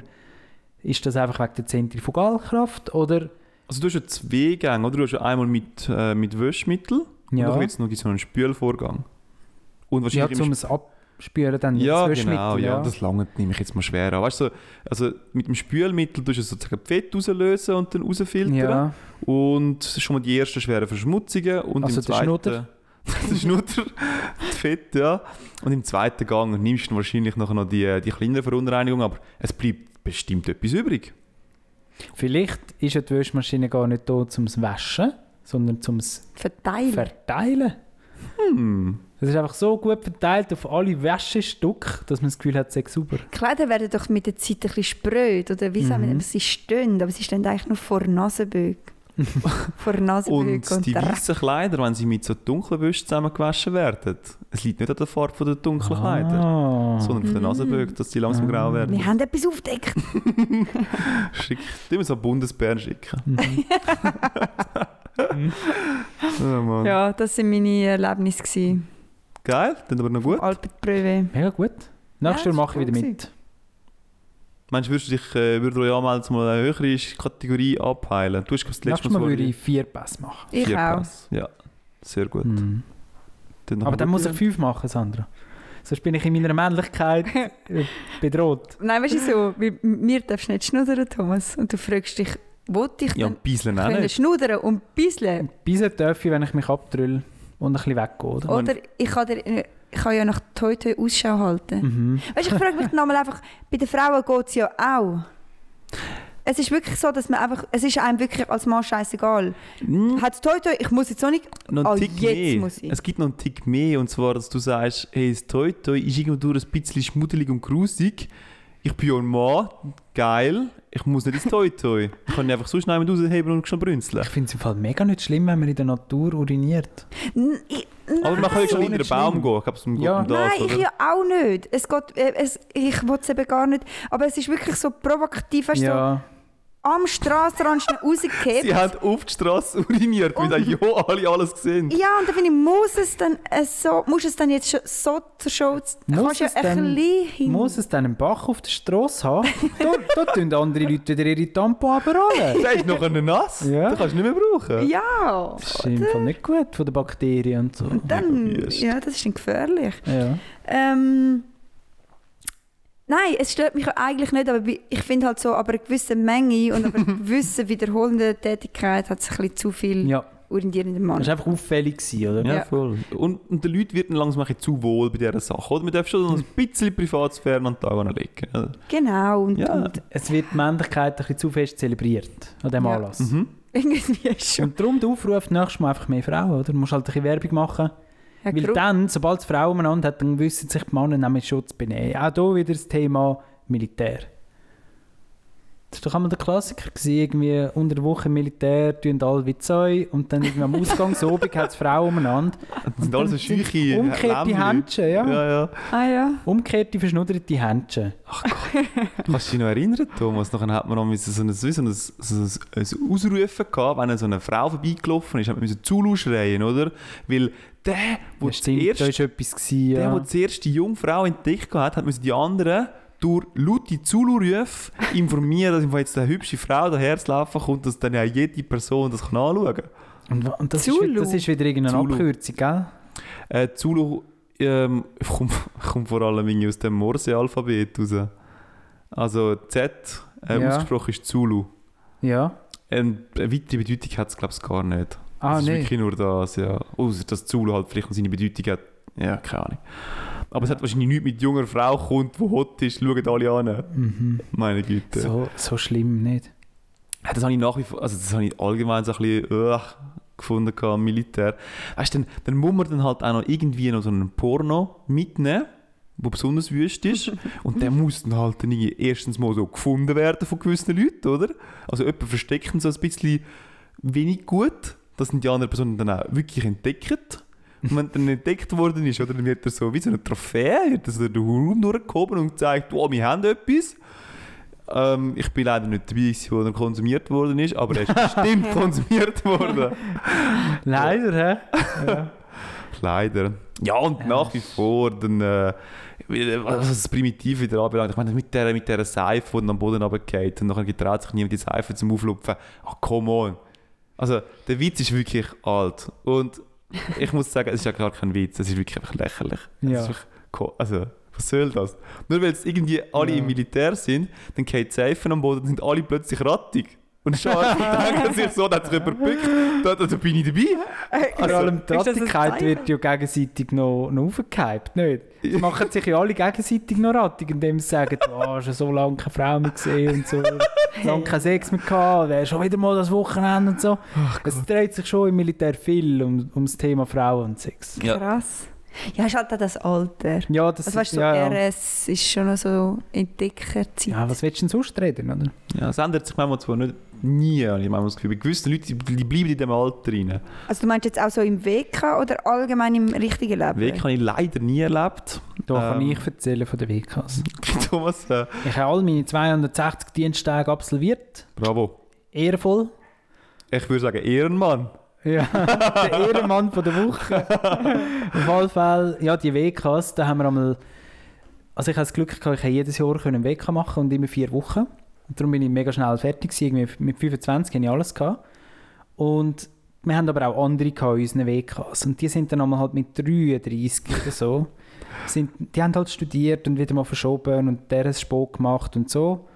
ist das einfach wegen der Zentrifugalkraft oder? Also du hast ja zwei Gänge, oder? Du hast ja einmal mit, äh, mit Wäschmittel und Ja, dann wird es noch so einen Spülvorgang. Und ja wahrscheinlich zum im es abspülen dann Ja, das Wäschmittel, genau, ja, das langt nehme ich jetzt mal schwer an. Weißt du, so, also mit dem Spülmittel tust du sozusagen Fett rauslösen und dann rausfiltern. ja. Und schon mal die ersten schweren Verschmutzungen. Und Also im der zweiten, Schnutter? der Schnutter, Fett, ja. Und im zweiten Gang nimmst du wahrscheinlich nachher noch die, die kleinere Verunreinigung, aber es bleibt bestimmt etwas übrig. Vielleicht ist ja die Wäschmaschine gar nicht da zum Waschen, sondern zum Verteilen. Verteilen. Hm. Es ist einfach so gut verteilt auf alle Wäschestücke, dass man das Gefühl hat, es sei sauber. Die Kleider werden doch mit der Zeit ein bisschen spröd. Oder wie sagen wir, Mhm. sie stehen, aber sie stehen eigentlich nur vor Nasenbögen. vor Nasenbögen Und und, die weißen Kleider, wenn sie mit so dunklen Wäsche zusammengewaschen werden, es liegt nicht an der Farbe der dunklen Kleider, Ah. sondern auf den Nasenbögen, dass die langsam grau werden. Wir haben etwas aufgedeckt. Schick, die müssen an Bundesbären schicken. Mhm. Oh, Mann. Ja, das waren meine Erlebnisse. Geil, dann aber noch gut. Albert Bröwe. Mega gut. Nächstes Ja, Jahr mache ich wieder mit. Meinst du, würdest du dich, äh, würde euch anmelden, mal eine höhere Kategorie abheilen? Du hast das letzte Nächstes Mal würde ich vier Pässe machen. Ich vier auch. Pässe. Ja, sehr gut. Mhm. Dann Aber mal dann muss ich fünf machen, Sandra. Sonst bin ich in meiner Männlichkeit bedroht. Nein, weißt du so, wie- mir darfst du nicht schnuddern, Thomas. Und du fragst dich, wollte ich Ja, dann ein bisschen auch können schnuddern und bisseln? Bis darf ich, wenn ich mich abdrülle und ein bisschen weggehe, oder? Oder ich kann, dir, ich kann ja nach Toi Toi Ausschau halten. Mhm. Weißt du, ich frage mich einmal einfach, bei den Frauen geht es ja auch. Es ist wirklich so, dass man einfach, es ist einem wirklich als Mann scheißegal. Hm, Hat Toi Toi, ich muss jetzt auch nicht, noch Oh, einen Tick jetzt mehr. muss ich. Es gibt noch einen Tick mehr, und zwar, dass du sagst, hey, das Toi Toi ist irgendwo ein bisschen schmuddelig und grusig. Ich bin ja ein Mann, geil, ich muss nicht ins Toi Toi. Ich kann ihn einfach so schnell rausheben und schon brünzeln. Ich finde es im Fall mega nicht schlimm, wenn man in der Natur uriniert. N- ich, Aber man kann ja schon in den Baum gehen. Ich glaube, es Ja. das, Nein, oder? ich ja auch nicht. Es geht, äh, es, ich will es eben gar nicht. Aber es ist wirklich so provokativ. Weißt du, Ja, am Strassenrand schnell rausgekippt. Sie haben auf die Straße uriniert, weil Und- dann ja alle alles gesehen. Ja, und dann finde ich, muss es dann äh, so, muss es dann jetzt schon so zur Show, Muss kannst du ja es ein dann- bisschen hin. Muss es dann einen Bach auf der Straße haben? da, da tun andere Leute wieder ihre Tampons abrollen. Der ist nachher nass. Ja. Den kannst du nicht mehr brauchen. Ja, Das ist im Fall nicht gut von den Bakterien und so. dann, Wüst. ja, das ist dann gefährlich. Ja. Ähm, nein, es stört mich eigentlich nicht, aber ich finde halt so, aber eine gewisse Menge und aber eine gewisse wiederholende Tätigkeit hat es ein bisschen zu viel ja. urinierender Mann. Das war einfach auffällig, gewesen, oder? Ja, Ja. voll. Und, und den Leuten wird dann langsam ein bisschen zu wohl bei dieser Sache. Oder? Man darf schon so ein bisschen Privatsphäre an den Tag oder? Genau, und, Ja. und Es wird die Männlichkeit ein bisschen zu fest zelebriert an diesem Ja. Anlass. Mhm. irgendwie schon. Und darum der Aufruf, nächstes Mal einfach mehr Frauen, oder? Du musst halt ein bisschen Werbung machen. Ja, Weil dann, sobald es Frauen umeinander hat, dann wissen sich die Männer nämlich schon zu benehmen. Auch hier wieder das Thema Militär. Das war doch einmal der Klassiker, gewesen, irgendwie unter der Woche im Militär, tun alle wie Zeug und dann irgendwie am Ausgangsobig hat es Frauen umeinander. Das sind alles so Dann scheuche Umgekehrte. Händchen, ja. Ja, ja. Ah ja. Umgekehrte, verschnudderte Händchen. Kannst du dich noch erinnern, Thomas? Nachher hat man noch so ein, so ein, so ein, ein Ausrufen gehabt, wenn so eine Frau vorbeigelaufen ist, hat man müssen Zulu schreien, oder? Weil der, wo Ja, stimmt, zuerst, da war etwas. Gewesen, der, ja. wo zuerst die Jungfrau entdeckt hat, hat müssen die anderen durch laute Zulu-Rufe informieren, dass jetzt eine hübsche Frau daherzulaufen kommt, dass dann ja jede Person das kann anschauen kann. Und, und das, ist, Zulu. wieder- das ist wieder irgendeine Zulu. Abkürzung, gell? Äh, Zulu ähm, kommt, kommt vor allem irgendwie aus dem Morse-Alphabet raus. Also Z, äh, Ja. ausgesprochen ist Zulu. Ja. Eine weitere Bedeutung hat es, glaube ich, gar nicht. Ah, das ist nee. wirklich nur das, ja. Außer dass Zulu halt vielleicht noch seine Bedeutung hat. Ja, keine Ahnung. Aber es hat wahrscheinlich nichts mit junger Frau kommt, die hot ist, schauen alle an. Mhm. Meine Güte. So, so schlimm nicht. Ja, Das habe ich nach wie vor, also das habe ich allgemein so ein bisschen uh, gefunden am Militär. Weißt du, dann, dann muss man dann halt auch noch irgendwie noch so einen Porno mitnehmen, der besonders wüst ist. Und der muss dann halt dann irgendwie erstens mal so gefunden werden von gewissen Leuten, oder? Also jemand versteckt so ein bisschen wenig gut, dass die andere Person dann auch wirklich entdeckt. Und wenn dann entdeckt worden ist, oder, dann wird er so wie so eine Trophäe, wird er so den Raum durchgehoben und gezeigt, oh, wir haben etwas. Ähm, ich bin leider nicht dabei, wo er konsumiert worden ist, aber er ist bestimmt konsumiert worden. Leider, hä? Ja. Leider. Ja, und nach wie vor, dann, äh, was das Primitiv wieder anbelangt, ich meine, mit dieser, mit dieser Seife, die dann am Boden runtergeht und nachher getraut sich niemand die Seife zum Auflupfen. Ah, come on. Also, der Witz ist wirklich alt. Und ich muss sagen, es ist ja gar kein Witz, es ist wirklich einfach lächerlich. Ja. also, was soll das? Nur weil es irgendwie alle Ja. im Militär sind, dann geht die Seife am Boden, dann sind alle plötzlich rattig. Und schon denken sich so, da hat sich jemand gebückt, da, da, bin ich dabei. Vor allem die Rattigkeit wird ja gegenseitig noch, noch aufgehypt, nicht? Sie machen sich ja alle gegenseitig noch rattig, indem sie sagen, du hast schon so lange keine Frau mehr gesehen und so, lange keinen Sex mehr gehabt, wäre schon wieder mal das Wochenende und so. Es dreht sich schon im Militär viel um, um das Thema Frauen und Sex. Ja. Krass. Ja, ist halt auch das Alter. Ja, das Also weißt so ja, ja. RS ist schon noch so Entdeckerzeit. ja, was willst du denn sonst reden, oder? Ja, es ändert sich manchmal zwar nicht nie, habe ich manchmal das Gefühl. Bei gewissen Leuten, die bleiben in diesem Alter rein. Also du meinst jetzt auch so im WK oder allgemein im richtigen Leben? Weg habe ich leider nie erlebt. Da kann Ähm. ich erzählen von der WKs. Thomas, äh, Ich habe all meine 260 Diensttage absolviert. bravo. Ehrenvoll. Ich würde sagen, Ehrenmann. Ja, der Ehrenmann von der Woche. Auf jeden Fall, ja, die WKs, da haben wir einmal. Also, ich hatte das Glück, gehabt, ich konnte jedes Jahr einen WK machen und immer vier Wochen. Und darum bin ich mega schnell fertig. gewesen. Irgendwie Mit 25 hatte ich alles. Gehabt. Und wir haben aber auch andere gehabt in unseren WKs. Und die sind dann einmal halt mit 33 oder so. Sind, die haben halt studiert und wieder mal verschoben und der ist Sport gemacht und so.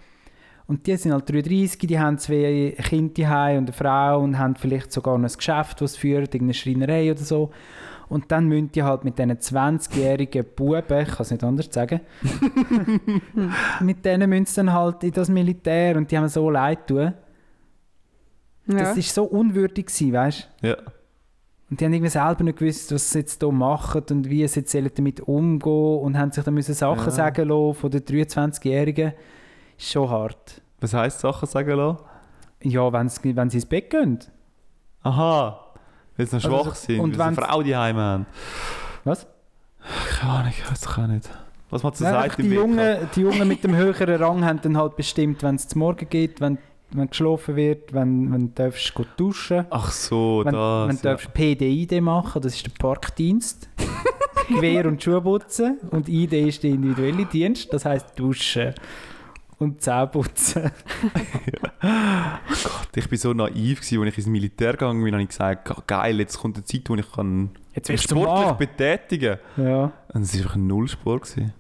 Und die sind halt 33, die haben zwei Kinder daheim und eine Frau und haben vielleicht sogar noch ein Geschäft, das sie führen, irgendeine Schreinerei oder so. Und dann müssen die halt mit diesen 20-jährigen Buben, ich kann es nicht anders sagen, mit denen müssen sie dann halt in das Militär und die haben so leid tun. ja. Das war so unwürdig, gewesen, weißt du? Ja. Und die haben irgendwie selber nicht gewusst, was sie jetzt hier machen und wie sie jetzt damit umgehen und haben sich dann müssen Sachen Ja. sagen lassen von den 23-Jährigen. Ist schon hart. Was heisst Sachen sagen lassen? Ja, wenn sie, wenn sie ins Bett gehen. Aha. Weil sie noch Also, schwach sind, und weil sie eine wenn's- Frau daheim haben. Was? Keine Ahnung, ich weiß auch nicht. Was man sagt einfach im die. Jungen, die Jungen mit dem höheren Rang haben dann halt bestimmt, wenn es zum Morgen geht, wenn wenn geschlafen wird, wenn, wenn du darfst gehen duschen Ach so, wenn, das. wenn du darfst PDID machen, das ist der Parkdienst. Gewehr und Schuhe putzen. Und ID ist der individuelle Dienst, das heisst duschen und Zähne putzen. Gott, ich war so naiv, gewesen, als ich ins Militär gegangen bin, habe ich gesagt, geil, jetzt kommt eine Zeit, wo ich kann Jetzt mich sportlich betätigen Ja. Und es war einfach ein Nullsport. Gewesen.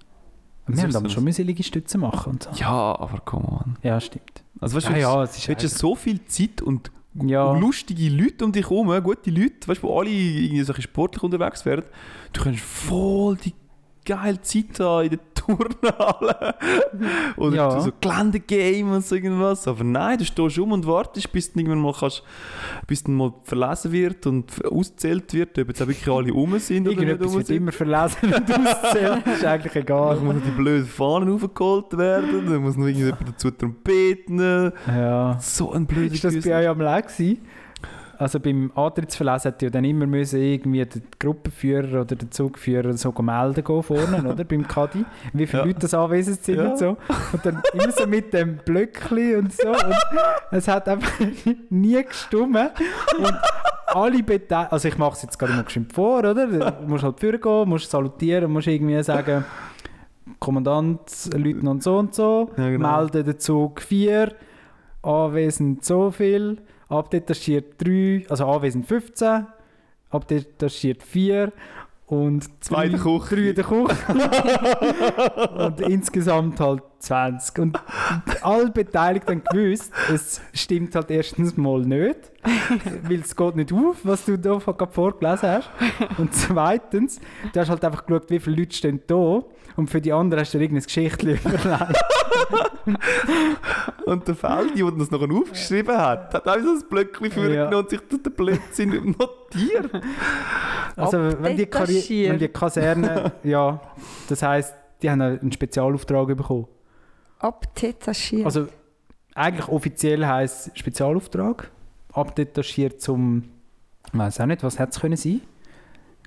Wir haben aber schon müssen Liegestütze machen und so. Ja, aber come on. Ja, stimmt. Also weißt du, Ja, ja, es ist du so viel Zeit und Ja. lustige Leute um dich herum, gute Leute, weißt du, wo alle irgendwie so ein bisschen sportlich unterwegs werden. Du kannst voll die geile Zeit haben in der Turnhalle. Oder Ja. so Geländegame und so irgendwas. Aber nein, du stehst um und wartest, bis du irgendwann mal kannst, bis dann mal verlesen wird und ausgezählt wird, ob jetzt auch wirklich alle um sind oder nicht Irgendetwas um wird immer verlesen und auszählen. ist eigentlich egal. Dann muss noch die blöden Fahnen aufgeholt werden, dann muss noch irgendjemand dazu trompeten. Ja. So ein blöder Ist das bei euch am gewesen? Also beim Antrittsverlesen hat ja dann immer müssen irgendwie der Gruppenführer oder der Zugführer so melden gehen vorne, oder? Beim Kadi, wie viele Ja. Leute das anwesend sind Ja. und so. Und dann immer so mit dem Blöckli und so. Und es hat einfach nie gestummen. Und alle Beteiligten, also ich mache es jetzt gerade mal geschwind vor, oder? Du musst halt führen gehen, musst salutieren, musst irgendwie sagen, Kommandant, Leutnant so und so, Ja, genau. melden den Zug 4, anwesend so viel, abdetachiert 3, also anwesend 15, abdetachiert 4 und Zwei in der Küche. drei in der Küche. und insgesamt halt 20. Und alle Beteiligten haben gewusst, es stimmt halt erstens mal nicht, weil es geht nicht auf, was du da gerade vorgelesen hast. Und zweitens, du hast halt einfach geschaut, wie viele Leute stehen da und für die anderen hast du dir irgendein Geschichtchen überlegt. Und der Feldi, der das noch aufgeschrieben hat, hat auch so ein Blöckchen vorgenommen Ja. und sich den Blödsinn notiert. Also wenn die, Karri wenn die Kaserne, ja, das heisst, die haben einen Spezialauftrag bekommen. Abdetachiert. Also eigentlich offiziell heisst es Spezialauftrag, abdetachiert zum, ich weiß auch nicht, was hätte es können sein?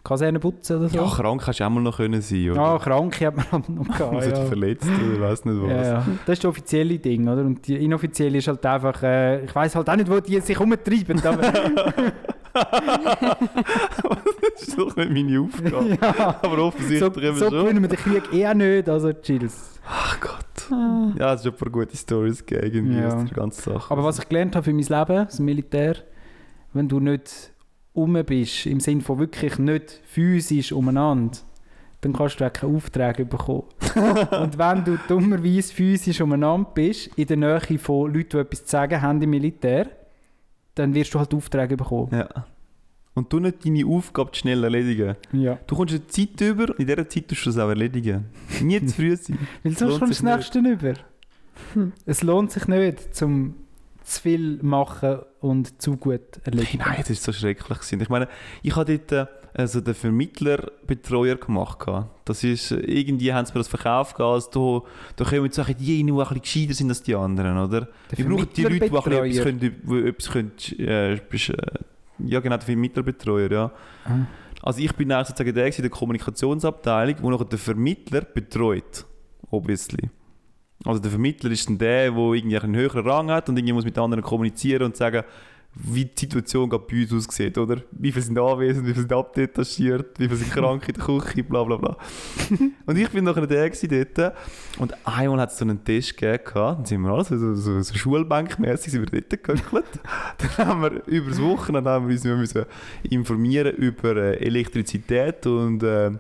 Kaserne putzen oder so? Ja, krank hast du auch mal noch können sein, oder? Ah, Kranke hat man halt noch gehabt, Also ja. verletzt oder weiss nicht was. Ja, ja. Das ist das offizielle Ding, oder? Und die inoffizielle ist halt einfach, äh, ich weiß halt auch nicht, wo die sich umtreiben, aber Das ist doch nicht meine Aufgabe. ja. Aber offensichtlich so, eben so schon. gewinnen wir den Krieg eher nicht, also chills. Ach Gott. Ja, es ist ein paar gute Stories gegeben irgendwie Ja. aus der ganzen Sache. Aber was ich gelernt habe für mein Leben, das Militär, wenn du nicht um bist, im Sinne von wirklich nicht physisch umeinander, dann kannst du auch keine Aufträge bekommen. Und wenn du dummerweise physisch umeinander bist, in der Nähe von Leuten, die etwas zu sagen haben im Militär, dann wirst du halt Aufträge bekommen. Ja. Und du nicht deine Aufgabe schnell erledigen. Ja. Du kommst eine Zeit über und in dieser Zeit tust du es auch erledigen. Nie zu früh sein. Weil Es sonst kommst du das nächste über. Es lohnt sich nicht, zum zu viel machen und zu gut erledigen. nein, das ist so schrecklich. Gewesen. Ich meine, ich habe dort äh, also den Vermittlerbetreuer gemacht. Das ist, äh, irgendwie haben sie mir das verkauft, als da, da kommen Sachen, die die ein bisschen gescheiter sind als die anderen, oder? Der Wir brauchen die Leute, die etwas, können, etwas können, äh, ja genau, der Vermittlerbetreuer, ja. Ah. Also ich bin sozusagen der in der Kommunikationsabteilung, wo noch der Vermittler betreut, obviously. Also der Vermittler ist dann der, der irgendwie einen höheren Rang hat und irgendwie muss mit anderen kommunizieren und sagen, wie die Situation gerade bei uns aussieht, oder? Wie viele sind anwesend, wie viele sind abdetachiert, wie viele sind krank in der Küche, bla bla bla. und ich bin nachher der dort und einmal hat es so einen Test gegeben, dann sind wir alles so, so, so, so schulbankmässig sind wir dort gehöckelt. dann haben wir über das Wochenende haben wir uns wir müssen informieren über äh, Elektrizität und äh,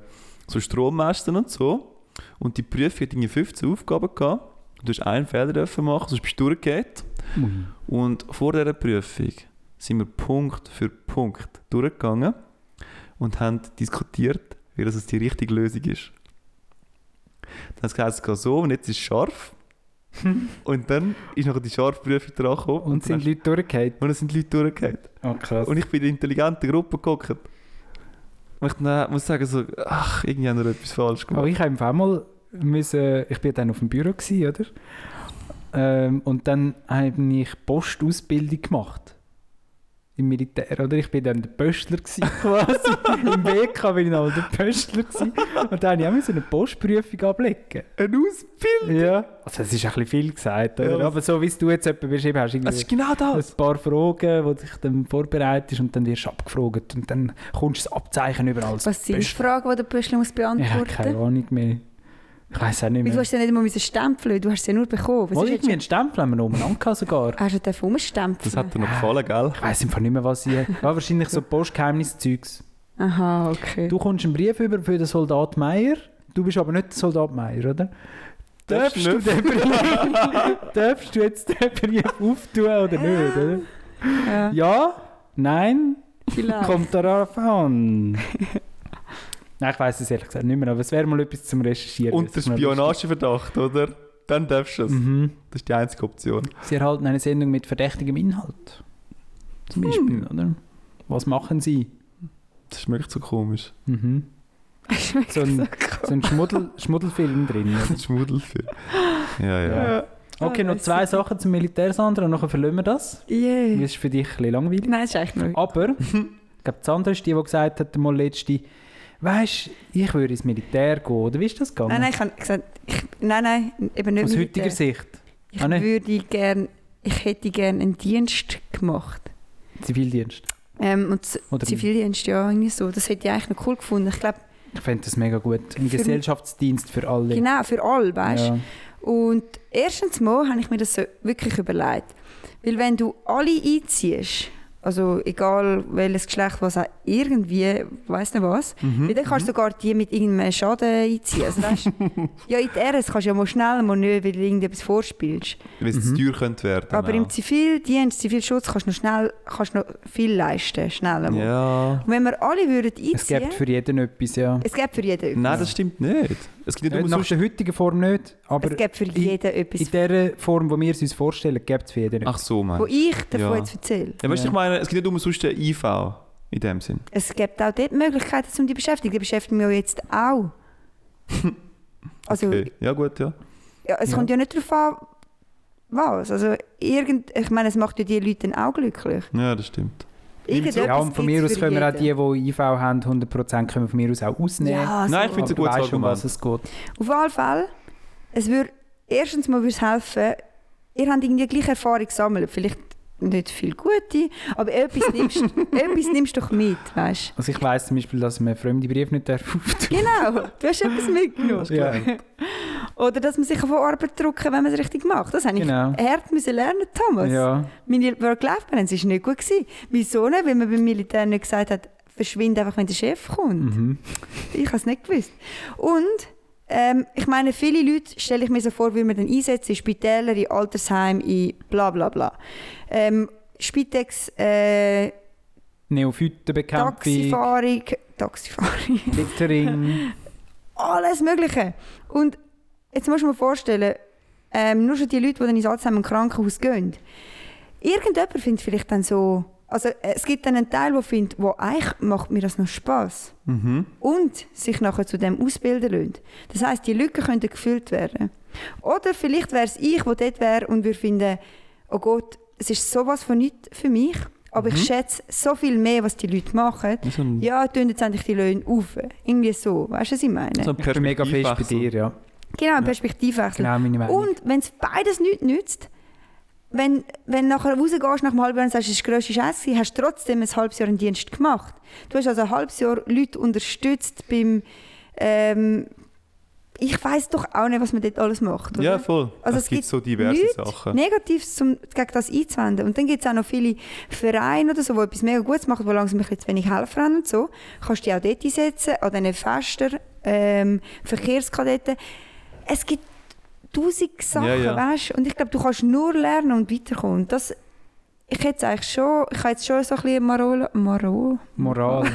so Strommasten und so. Und die Prüfung hat irgendwie 15 Aufgaben gehabt. Du hast einen Fehler dürfen machen, sonst bist du durchgegangen. Und vor dieser Prüfung sind wir Punkt für Punkt durchgegangen und haben diskutiert, wie das die richtige Lösung ist. Dann hat es es so und jetzt ist es scharf. und dann ist noch die Scharfprüfung dran gekommen. Und sind dann, Leute durchgefallen? und dann sind Leute durchgegangen. Oh, krass. Und ich bin in der intelligenten Gruppe geguckt. Ich muss sagen, so, ach, irgendwie haben wir etwas falsch Aber gemacht. ich habe Fall mal müssen, ich bin dann auf dem Büro gewesen, oder? Ähm, und dann habe ich Postausbildung gemacht. Im Militär, oder? Ich bin dann der Pöstler gewesen, quasi. Im BK bin ich noch der Pöstler gewesen. Und dann musste ich auch so eine Postprüfung ablegen. Eine Ausbildung? Ja. Also das ist ein bisschen viel gesagt, oder? Ja. Aber so wie es du jetzt etwa beschrieben hast, Das ist irgendwie genau das. ein paar Fragen, wo dich dann vorbereitest und dann wirst du abgefragt und dann kommst du das Abzeichen überall. Was sind die Pöstler. Fragen, die der Pöschler muss Ich habe keine Ahnung mehr. Ich weiß auch nicht Weil du mehr. hast ja nicht einmal stempeln, du hast sie ja nur bekommen. Was Mal irgendwie einen Stempel haben wir umeinander sogar. Hast du den umstempeln? Das hat dir noch gefallen, gell? Ich weiß einfach nicht mehr, was ich... Ja, wahrscheinlich so Postgeheimniszeugs. Aha, okay. Du kommst einen Brief über für den Soldat Meier. Du bist aber nicht der Soldat Meier, oder? Darfst du, den Brief, darfst du jetzt den Brief auftun oder nicht? Oder? ja, Ja? Nein? vielleicht. Kommt darauf an. Nein, ich weiß es ehrlich gesagt nicht mehr, aber es wäre mal etwas zum Recherchieren. Unter noch Spionageverdacht, oder? Dann darfst du es. Mhm. Das ist die einzige Option. Sie erhalten eine Sendung mit verdächtigem Inhalt. Zum Beispiel, oder? Was machen Sie? Das schmeckt so komisch. Mhm. So ein, so ein Schmuddel, Schmuddelfilm drin. Ist Schmuddelfilm. Ja, ja. Ja. Okay, noch weiss zwei ich. Sachen zum Militär, Sandra, und nachher verlieren wir das. Yeah. Das ist für dich ein bisschen langweilig. Nein, das ist eigentlich noch. Aber, ich glaube, Sandra ist die, die gesagt hat, mal letzte, weißt ich würde ins Militär gehen. Oder wie ist das gegangen? Nein, nein, ich habe gesagt, ich, nein, nein, eben nicht Aus Militär. heutiger Sicht. Ich Ah, würde gern, ich hätte gern einen Dienst gemacht. Zivildienst. Ähm, und Z- Oder Zivildienst, ja, irgendwie so. Das hätte ich eigentlich noch cool gefunden. Ich glaube, Ich fände das mega gut. Ein Gesellschaftsdienst für alle. genau, für alle, weißt du. Ja. Und erstens mal habe ich mir das so wirklich überlegt. Weil wenn du alle einziehst, also egal welches Geschlecht, was auch irgendwie, weiß nicht was, Mhm. weil dann kannst du sogar die mit irgendeinem Schaden einziehen. Also, weißt, ja, in der RS kannst du ja mal schnell mal nicht, weil du irgendetwas vorspielst. Weil es Mhm. zu teuer könnte werden. Aber im Zivildienst, Zivilschutz kannst du noch schnell, kannst du noch viel leisten, schnell einmal. Ja. Und wenn wir alle würden einziehen, Es gibt für jeden etwas, ja. es gibt für jeden etwas. Nein, das stimmt nicht. Es gibt nicht Äh, Nach der heutigen Form nicht, aber es gibt für in- jeden etwas, in der Form, die wir es uns vorstellen, gibt es für jeden etwas. Ach so, Mann. wo ich davon Ja. jetzt erzähle. Ja, weißt Ja. ich meine, es gibt nicht nur sonst den IV in dem Sinn. Es gibt auch dort Möglichkeiten, um die zu beschäftigen. Die beschäftigen mich ja jetzt auch. Also, Okay. Ja, gut, ja. ja, es Ja. kommt ja nicht darauf an, was. Also, irgend, ich meine, es macht ja die Leute dann auch glücklich. Ja, das stimmt. Ja, und von mir aus können wir auch die, die IV haben, 100% können wir von mir aus auch ausnehmen. Ja, Nein, ich finde es ein gutes weisst, um Argument. was es geht. Auf jeden Fall, es würde, erstens mal würde es helfen, ihr habt irgendwie gleich Erfahrung gesammelt. Vielleicht nicht viel gute, aber etwas nimmst, etwas nimmst du doch mit, weißt Also ich weiss zum Beispiel, dass man fremde Briefe nicht darf Genau, du hast etwas mitgenommen. Ja. Oder dass man sich auf Arbeit drücken wenn man es richtig macht. Das habe ich Genau. hart müssen lernen, Thomas. Ja, Meine Work-Life-Balance war nicht gut. Gewesen. Wieso nicht? Weil man beim Militär nicht gesagt hat, verschwinde einfach, wenn der Chef kommt. mhm. Ich habe es nicht gewusst. Und ähm, ich meine, viele Leute stelle ich mir so vor, wie man dann einsetzt in Spitäler, in Altersheim, in bla bla bla. Ähm, Spitex, äh, Neophytenbekämpfung, Taxifahrung, Taxifahrung, Littering. alles Mögliche. Und jetzt musst du mal vorstellen, ähm, nur schon die Leute, die dann ins Alzheimer Krankenhaus gehen, irgendjemand findet vielleicht dann so, also äh, es gibt dann einen Teil, der findet, wo eigentlich macht mir das noch Spaß Mhm. und sich nachher zu dem ausbilden lässt. Das heißt, die Lücken könnten gefüllt werden. Oder vielleicht wäre es ich, der dort wäre und würde finden, oh Gott, es ist sowas von nichts für mich, aber ich schätze so viel mehr, was die Leute machen. So Ja, tun jetzt endlich die Löhne auf. Irgendwie so. Weißt du, was ich meine? so ein Ich bin mega fest bei dir, ja. Genau, ein Perspektivwechsel. Genau meine Meinung. Und wenn es beides nichts nützt, wenn, wenn du nachher rausgehst nach einem halben Jahr und sagst, es war grösste Scheiße, hast du trotzdem ein halbes Jahr einen Dienst gemacht. Du hast also ein halbes Jahr Leute unterstützt beim... Ähm, ich weiß doch auch nicht, was man dort alles macht. Oder? Ja, voll. Also es, es gibt gibt so diverse nichts Sachen. Negatives zum, gegen das einzuwenden. Und dann gibt es auch noch viele Vereine oder so, die etwas mega Gutes machen, die langsam ein bisschen zu wenig Helfer haben und so. Kannst du dich auch dort einsetzen, an diesen Festen, ähm, Verkehrskadetten. Es gibt tausend Sachen, Ja, ja. weißt Und ich glaube, du kannst nur lernen und weiterkommen. Und Das, ich hätte eigentlich schon, ich habe jetzt schon so ein bisschen Marol, Marol, Moral.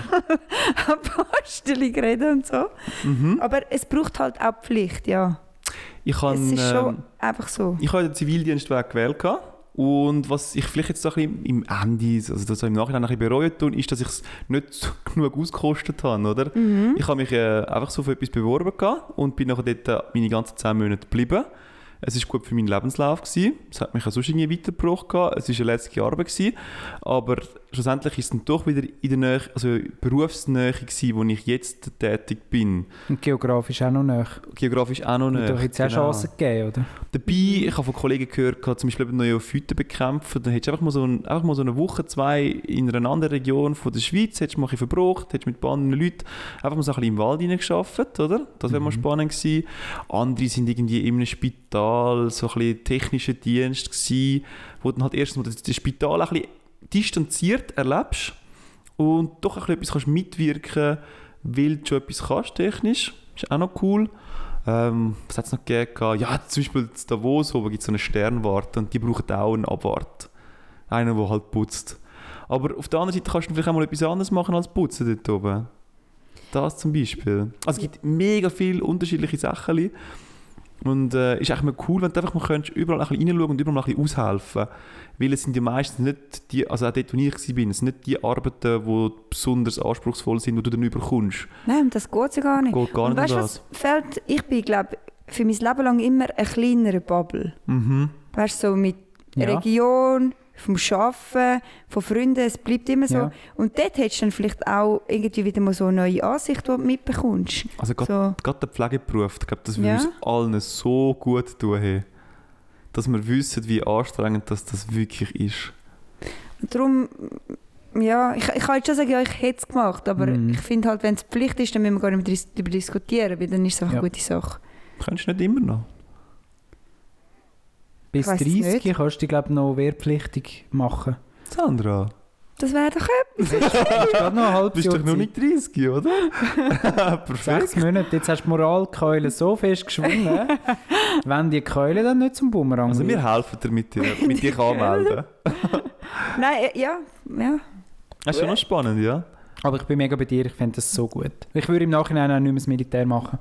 Apostel geredet und so. Mhm. Aber es braucht halt auch Pflicht, ja. Ich habe es ist schon ähm, einfach so. ich habe den Zivildienstweg gewählt. gehabt. Und was ich vielleicht jetzt so ein bisschen im Ende, also das im Nachhinein ein bisschen bereut tun, ist, dass ich es nicht genug ausgekostet habe, oder? Mhm. Ich habe mich äh, einfach so für etwas beworben und bin nachher dort äh, meine ganzen 10 Monate geblieben. Es war gut für meinen Lebenslauf. Gewesen. Es hat mich auch sonst irgendwie weitergebracht. gehabt. Es war eine letzte Arbeit. Gewesen. Aber schlussendlich ist es dann doch wieder in der Nähe, also Berufsnähe gewesen, wo ich jetzt tätig bin. Und geografisch auch noch näher. Geografisch auch noch Und näher. jetzt auch genau. Chancen gegeben, oder? Dabei, ich habe von Kollegen gehört, zum Beispiel eben Neophyten bekämpfen, dann hättest du einfach mal, so ein, einfach mal so eine Woche, zwei in einer anderen Region von der Schweiz, hättest du mal ein verbraucht, hättest mit ein paar anderen Leuten einfach mal so ein bisschen im Wald reingearbeitet, oder? Das wäre mal Mhm. spannend gewesen. Andere sind irgendwie in einem Spital, so ein bisschen technischer Dienst gewesen, wo dann halt erstens mal das, das Spital ein bisschen distanziert erlebst und doch ein bisschen etwas kannst mitwirken, weil du schon etwas kannst, technisch. Ist auch noch cool. Ähm, was hat es noch gegeben? Ja, zum Beispiel in Davos oben gibt es so eine Sternwarte und die brauchen auch einen Abwart. Einen, der halt putzt. Aber auf der anderen Seite kannst du vielleicht auch mal etwas anderes machen als putzen dort oben. Das zum Beispiel. Also es gibt mega viele unterschiedliche Sachen. Und äh, ist eigentlich mal cool, wenn du einfach mal könntest, überall ein bisschen reinschauen und überall mal ein bisschen aushelfen Weil es sind ja meistens nicht die, also auch dort, wo ich war, es sind nicht die Arbeiten, die besonders anspruchsvoll sind, die du dann überkommst. Nein, das geht ja gar nicht. Geht gar Und nicht weißt das. was fällt? Ich bin, glaube für mein Leben lang immer eine kleinere Bubble. Mhm. Weißt du, so mit Ja. Region, vom Arbeiten, von Freunden, es bleibt immer so. Ja. Und dort hättest du dann vielleicht auch irgendwie wieder mal so eine neue Ansicht, die du mitbekommst. Also gerade So. der Pflegeberuf, ich glaube, das würde Ja. uns allen so gut tun, hey. dass wir wissen, wie anstrengend das, das wirklich ist. Und darum, ja, ich, ich kann jetzt schon sagen, ja, ich hätte es gemacht, aber Mhm. ich finde halt, wenn es Pflicht ist, dann müssen wir gar nicht mehr darüber diskutieren, weil dann ist es einfach Ja. eine gute Sache. Könntest du nicht immer noch? Bis weiss es 30 nicht. kannst du dich, glaube ich, noch wehrpflichtig machen. Sandra, Das wäre doch ein du bist doch noch nicht 30, oder? Perfekt. Sechs Monate, jetzt hast du die Moralkeule so fest geschwungen, wenn die Keule dann nicht zum Bumerang Also wir helfen dir mit dir, mit dich anmelden. Nein, ja, ja. Das ist schon noch spannend, ja? Aber ich bin mega bei dir, ich finde das so gut. Ich würde im Nachhinein auch nicht mehr das Militär machen.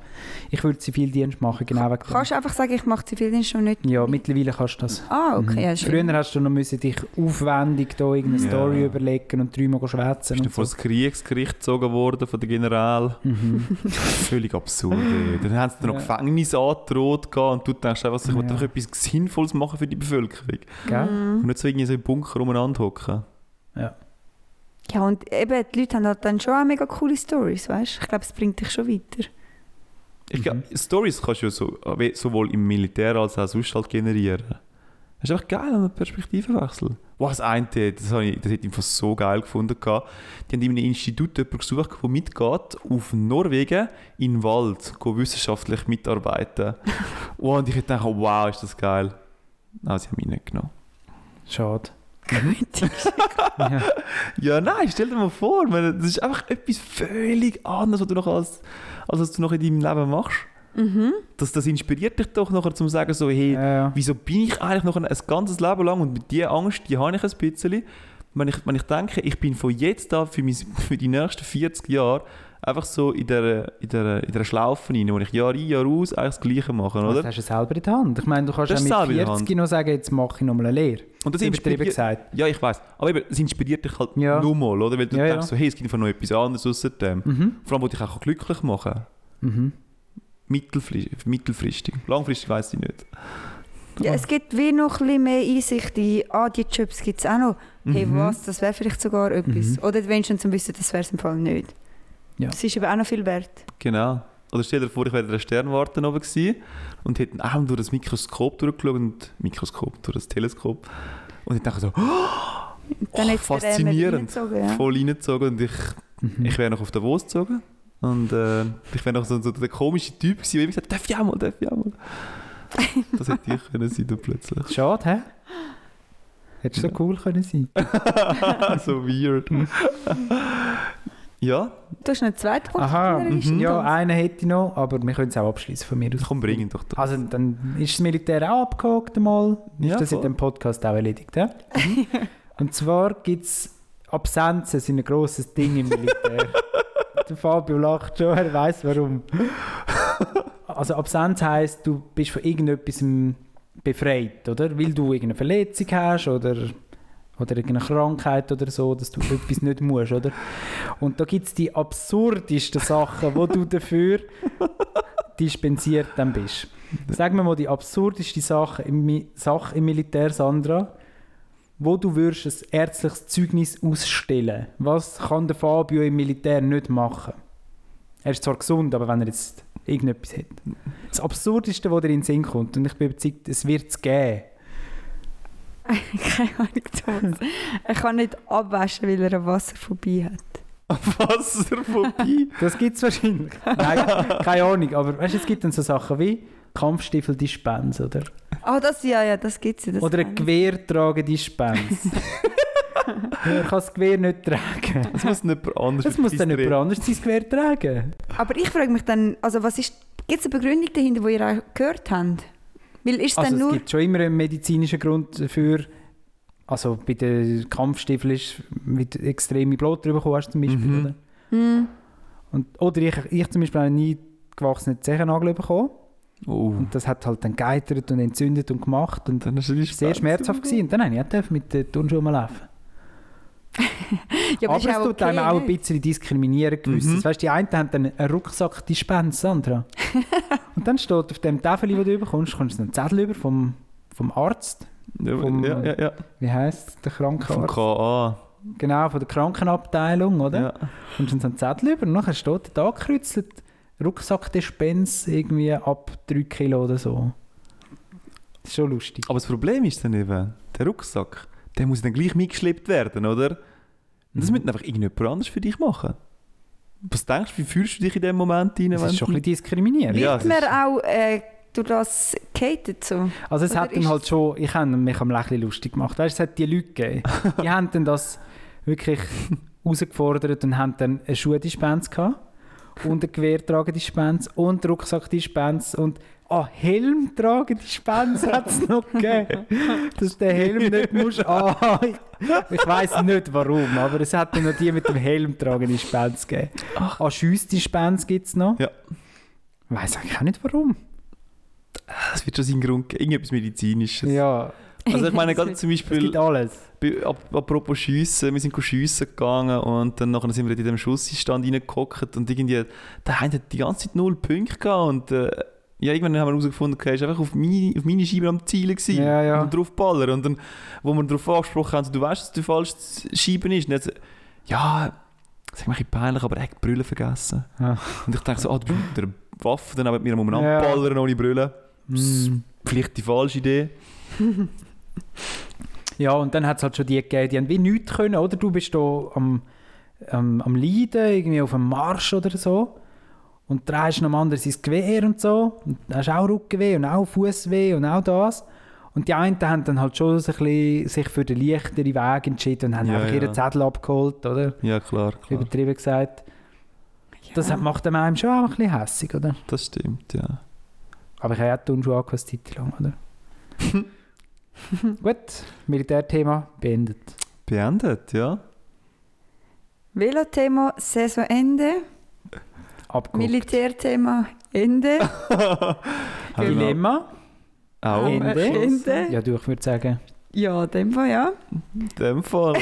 Ich würde Zivildienst machen, genau wegen dem. Kannst du einfach sagen, ich mache Zivildienst schon nicht? Ja, mittlerweile kannst du das. Ah, okay. Mhm. Ja, schön. Früher hast du noch müssen dich aufwendig da irgendeine Ja. Story überlegen und dreimal schwätzen Bist du und vor so. das Kriegsgericht gezogen worden von der General? Mhm. Völlig absurd. ey. Dann haben sie dir noch Ja. Gefängnis angedroht und du denkst einfach, ich will Ja. einfach etwas Sinnvolles machen für die Bevölkerung. Gell? Und nicht so irgendwie so im Bunker umeinander hocken. Ja, und eben, die Leute haben halt dann schon auch mega coole Stories, weißt du? Ich glaube, es bringt dich schon weiter. Ich glaub, Stories kannst du ja so, sowohl im Militär als auch sonst halt generieren. Das ist einfach geil, einen Perspektivenwechsel. Wow, das eine, das, habe ich, das hätte ich einfach so geil gefunden. Die haben in einem Institut jemanden gesucht, der mitgeht auf Norwegen in den Wald, go wissenschaftlich mitarbeiten. wow, und ich hätte gedacht, wow, ist das geil. Nein, sie haben mich nicht genommen. Schade. ja. Ja, nein, stell dir mal vor, man, das ist einfach etwas völlig anderes, was du noch als, als was du noch in deinem Leben machst. Mhm. Das, das inspiriert dich doch nachher zum sagen so, hey, Ja. wieso bin ich eigentlich noch ein, ein ganzes Leben lang und diese Angst, die habe ich ein bisschen. Wenn ich, wenn ich denke, ich bin von jetzt an für, mein, für die nächsten 40 Jahre einfach so in der, in der, in der Schlaufe rein, wo ich Jahr ein, Jahr aus eigentlich das Gleiche mache, Das oder? hast du selber in der Hand. Ich meine, du kannst Das auch ist mit selber in der 40 noch sagen, jetzt mache ich nochmal eine Lehre. Und das inspiriert, gesagt. ja, ich weiß. Aber eben, es inspiriert dich halt Ja. nur mal, oder? Weil du Ja, denkst ja. so, hey, es gibt einfach noch etwas anderes außer dem. Mhm. Vor allem, was dich auch glücklich machen Mhm. Mittelfristig. mittelfristig. Langfristig weiß ich nicht. Ja, es gibt wie noch ein bisschen mehr Einsicht in, ah, die Jobs gibt es auch noch. Hey, Mhm. was, das wäre vielleicht sogar etwas. Mhm. Oder wenigstens zum Wissen, das wäre es im Fall nicht. Ja. Das ist aber auch noch viel wert. Genau. Oder stell dir vor, ich wäre in der Sternwarte oben gewesen und hätte auch durch das Mikroskop durchgeschaut und Mikroskop, durch das Teleskop und ich dachte so, Dann Oh, dir, äh, faszinierend. reingezogen, ja. voll reingezogen und ich, Mhm. ich wäre noch auf Davos gezogen und äh, ich wäre noch so, so der komische Typ gewesen, der immer gesagt hat, darf ich auch mal, darf ich auch mal. Das hätte ich können sein dann plötzlich. Schade, hä? Hättest du so cool können sein. so weird. ja, Du hast noch einen zweiten Punkt Aha, Liste, ja, einen hätte ich noch, aber wir können es auch abschließen von mir aus. komm, bring ihn doch da. Also dann ist das Militär auch abgehakt einmal. Ist Ja, das in voll. dem Podcast auch erledigt, ja? Und zwar gibt es Absenzen sind ein grosses Ding im Militär. Der Fabio lacht schon, er weiß warum. Also Absenz heisst, du bist von irgendetwas befreit, oder? Weil du irgendeine Verletzung hast oder, oder irgendeine Krankheit oder so, dass du etwas nicht musst, oder? Und da gibt es die absurdesten Sachen, wo du dafür dispensiert dann bist. Sagen wir mal die absurdeste Sache im, Sache im Militär, Sandra. wo du würdest ein ärztliches Zeugnis ausstellen Was kann der Fabio im Militär nicht machen? Er ist zwar gesund, aber wenn er jetzt irgendetwas hat. Das Absurdeste, was dir in den Sinn kommt, und ich bin überzeugt, es wird es geben. Keine Ahnung, Thomas. Er kann nicht abwaschen, weil er eine Wasserphobie hat. Wasserphobie. Das gibt es wahrscheinlich. Nein, keine Ahnung. Aber weißt du, es gibt dann so Sachen wie Kampfstiefel-Dispens, oder? Ah, das, ja, ja, das gibt es. oder ein Gewehr tragen Dispens. er kann das Gewehr nicht tragen. Das muss nicht jemand anders Das muss dann jemand anderes sein Gewehr tragen. Aber ich frage mich dann, also was ist, gibt es eine Begründung dahinter, die ihr auch gehört habt? Weil ist es Also dann es nur... gibt schon immer einen medizinischen Grund dafür. Also bei den Kampfstiefeln ist, wie du extreme Blut drüber bekommen hast zum Beispiel. Mhm. Oder? Hm, Und, oder ich, ich zum Beispiel habe nie gewachsene Zehennagel bekommen. Oh. Und das hat halt dann geeitert und entzündet und gemacht. Und Dann ist es sehr schmerzhaft gewesen. Und dann habe ich mit den Turnschuhen mal laufen. ja, aber das es tut okay, einem auch ein nicht? bisschen diskriminieren gewisses. Mhm. Weißt du, die einen haben dann einen Rucksack Dispens, Sandra. und dann steht auf dem Tafel, wo du bekommst, kommst du einen Zettel über vom, vom Arzt. Ja, vom- ja, ja, ja. Wie heisst der Vom Krankenarzt? KA. Genau, von der Krankenabteilung, oder? Ja. Und dann so einen Zettel über und nachher steht da angekreuzelt, Rucksackdispens irgendwie ab 3 Kilo oder so. Das ist schon lustig. Aber das Problem ist dann eben, der Rucksack, der muss dann gleich mitgeschleppt werden, oder? Und das Mhm. müsste einfach irgendjemand anders für dich machen. Was denkst du, wie fühlst du dich in dem Moment rein? Das wenn ist schon ein bisschen diskriminierend. Ja, Wird man auch äh, durch das gehatet so? Also es Oder hat dann halt schon, ich habe mich am Lächeln lustig gemacht. Weißt, du, es hat die Leute gegeben, die haben dann das wirklich herausgefordert und haben dann eine Schuhdispens gehabt und eine Gewehrtragedispens und Rucksackdispens und ah, Helmtragedispens hat es noch gegeben. Dass du den Helm nicht musst anhaben. Ich weiß nicht warum, aber es hat dann noch die mit dem Helmtragedispens gegeben. Ah, Schiessdispens gibt es noch. Ja. Ich weiß eigentlich auch nicht warum. Es wird schon seinen Grund geben, irgendetwas Medizinisches. Ja, Also ich meine, gerade zum es Beispiel, gibt alles. apropos Schiessen, wir sind schiessen gegangen und dann nachher sind wir in diesem Schussstand reingehockt und irgendwie, der eine hat die ganze Zeit null Punkte gehabt und äh, ja, irgendwann haben wir herausgefunden, okay, ist einfach auf meine, auf meine Scheibe am Zielen gewesen Ja, ja. und drauf ballern und dann, wo wir darauf angesprochen haben, so, du weißt, dass die falsche Scheibe ist und jetzt, ja, das ist ein bisschen peinlich, aber er hat die Brille vergessen. Ja. Und ich dachte so, ah, du bist mit der Waffe dann mit mir umeinander Ja. ballern ohne Brille. Mm. Vielleicht die falsche Idee. Ja, und dann hat es halt schon die gegeben, die haben wie nichts können, oder? Du bist da am, am, am Leiden, irgendwie auf dem Marsch oder so. Und drehst noch anderen sein Gewehr und so. Und hast auch Rückenweh und auch Fußweh und auch das. Und die einen haben dann halt schon so ein bisschen sich für den leichteren Weg entschieden und haben Ja, einfach ja. ihren Zettel abgeholt, oder? Ja, klar, klar. Übertrieben gesagt. Das Ja. hat- macht einem schon auch ein bisschen hässig, oder? Das stimmt, ja. Aber ich habe auch die Turnschuhe angehabt, eine Zeit lang, oder? Gut, Militärthema beendet. Beendet, ja. Velothema Saisonende, Abgeguckt. Militärthema Ende. Dilemma. Auch Ende. Ende. Ja, du, ich würde sagen. Ja, in dem Fall ja. in dem Fall.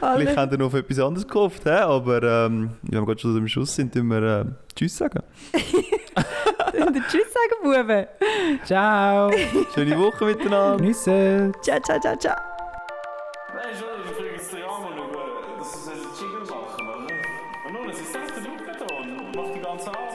Vielleicht haben wir noch auf etwas anderes gehofft, hä? aber ähm, wenn wir gerade schon am Schluss sind, tun wir äh, Tschüss sagen. Tschüss sagen, Buben. Ciao. Schöne Woche miteinander. Geniessen. Ciao, ciao, ciao, ciao. Dass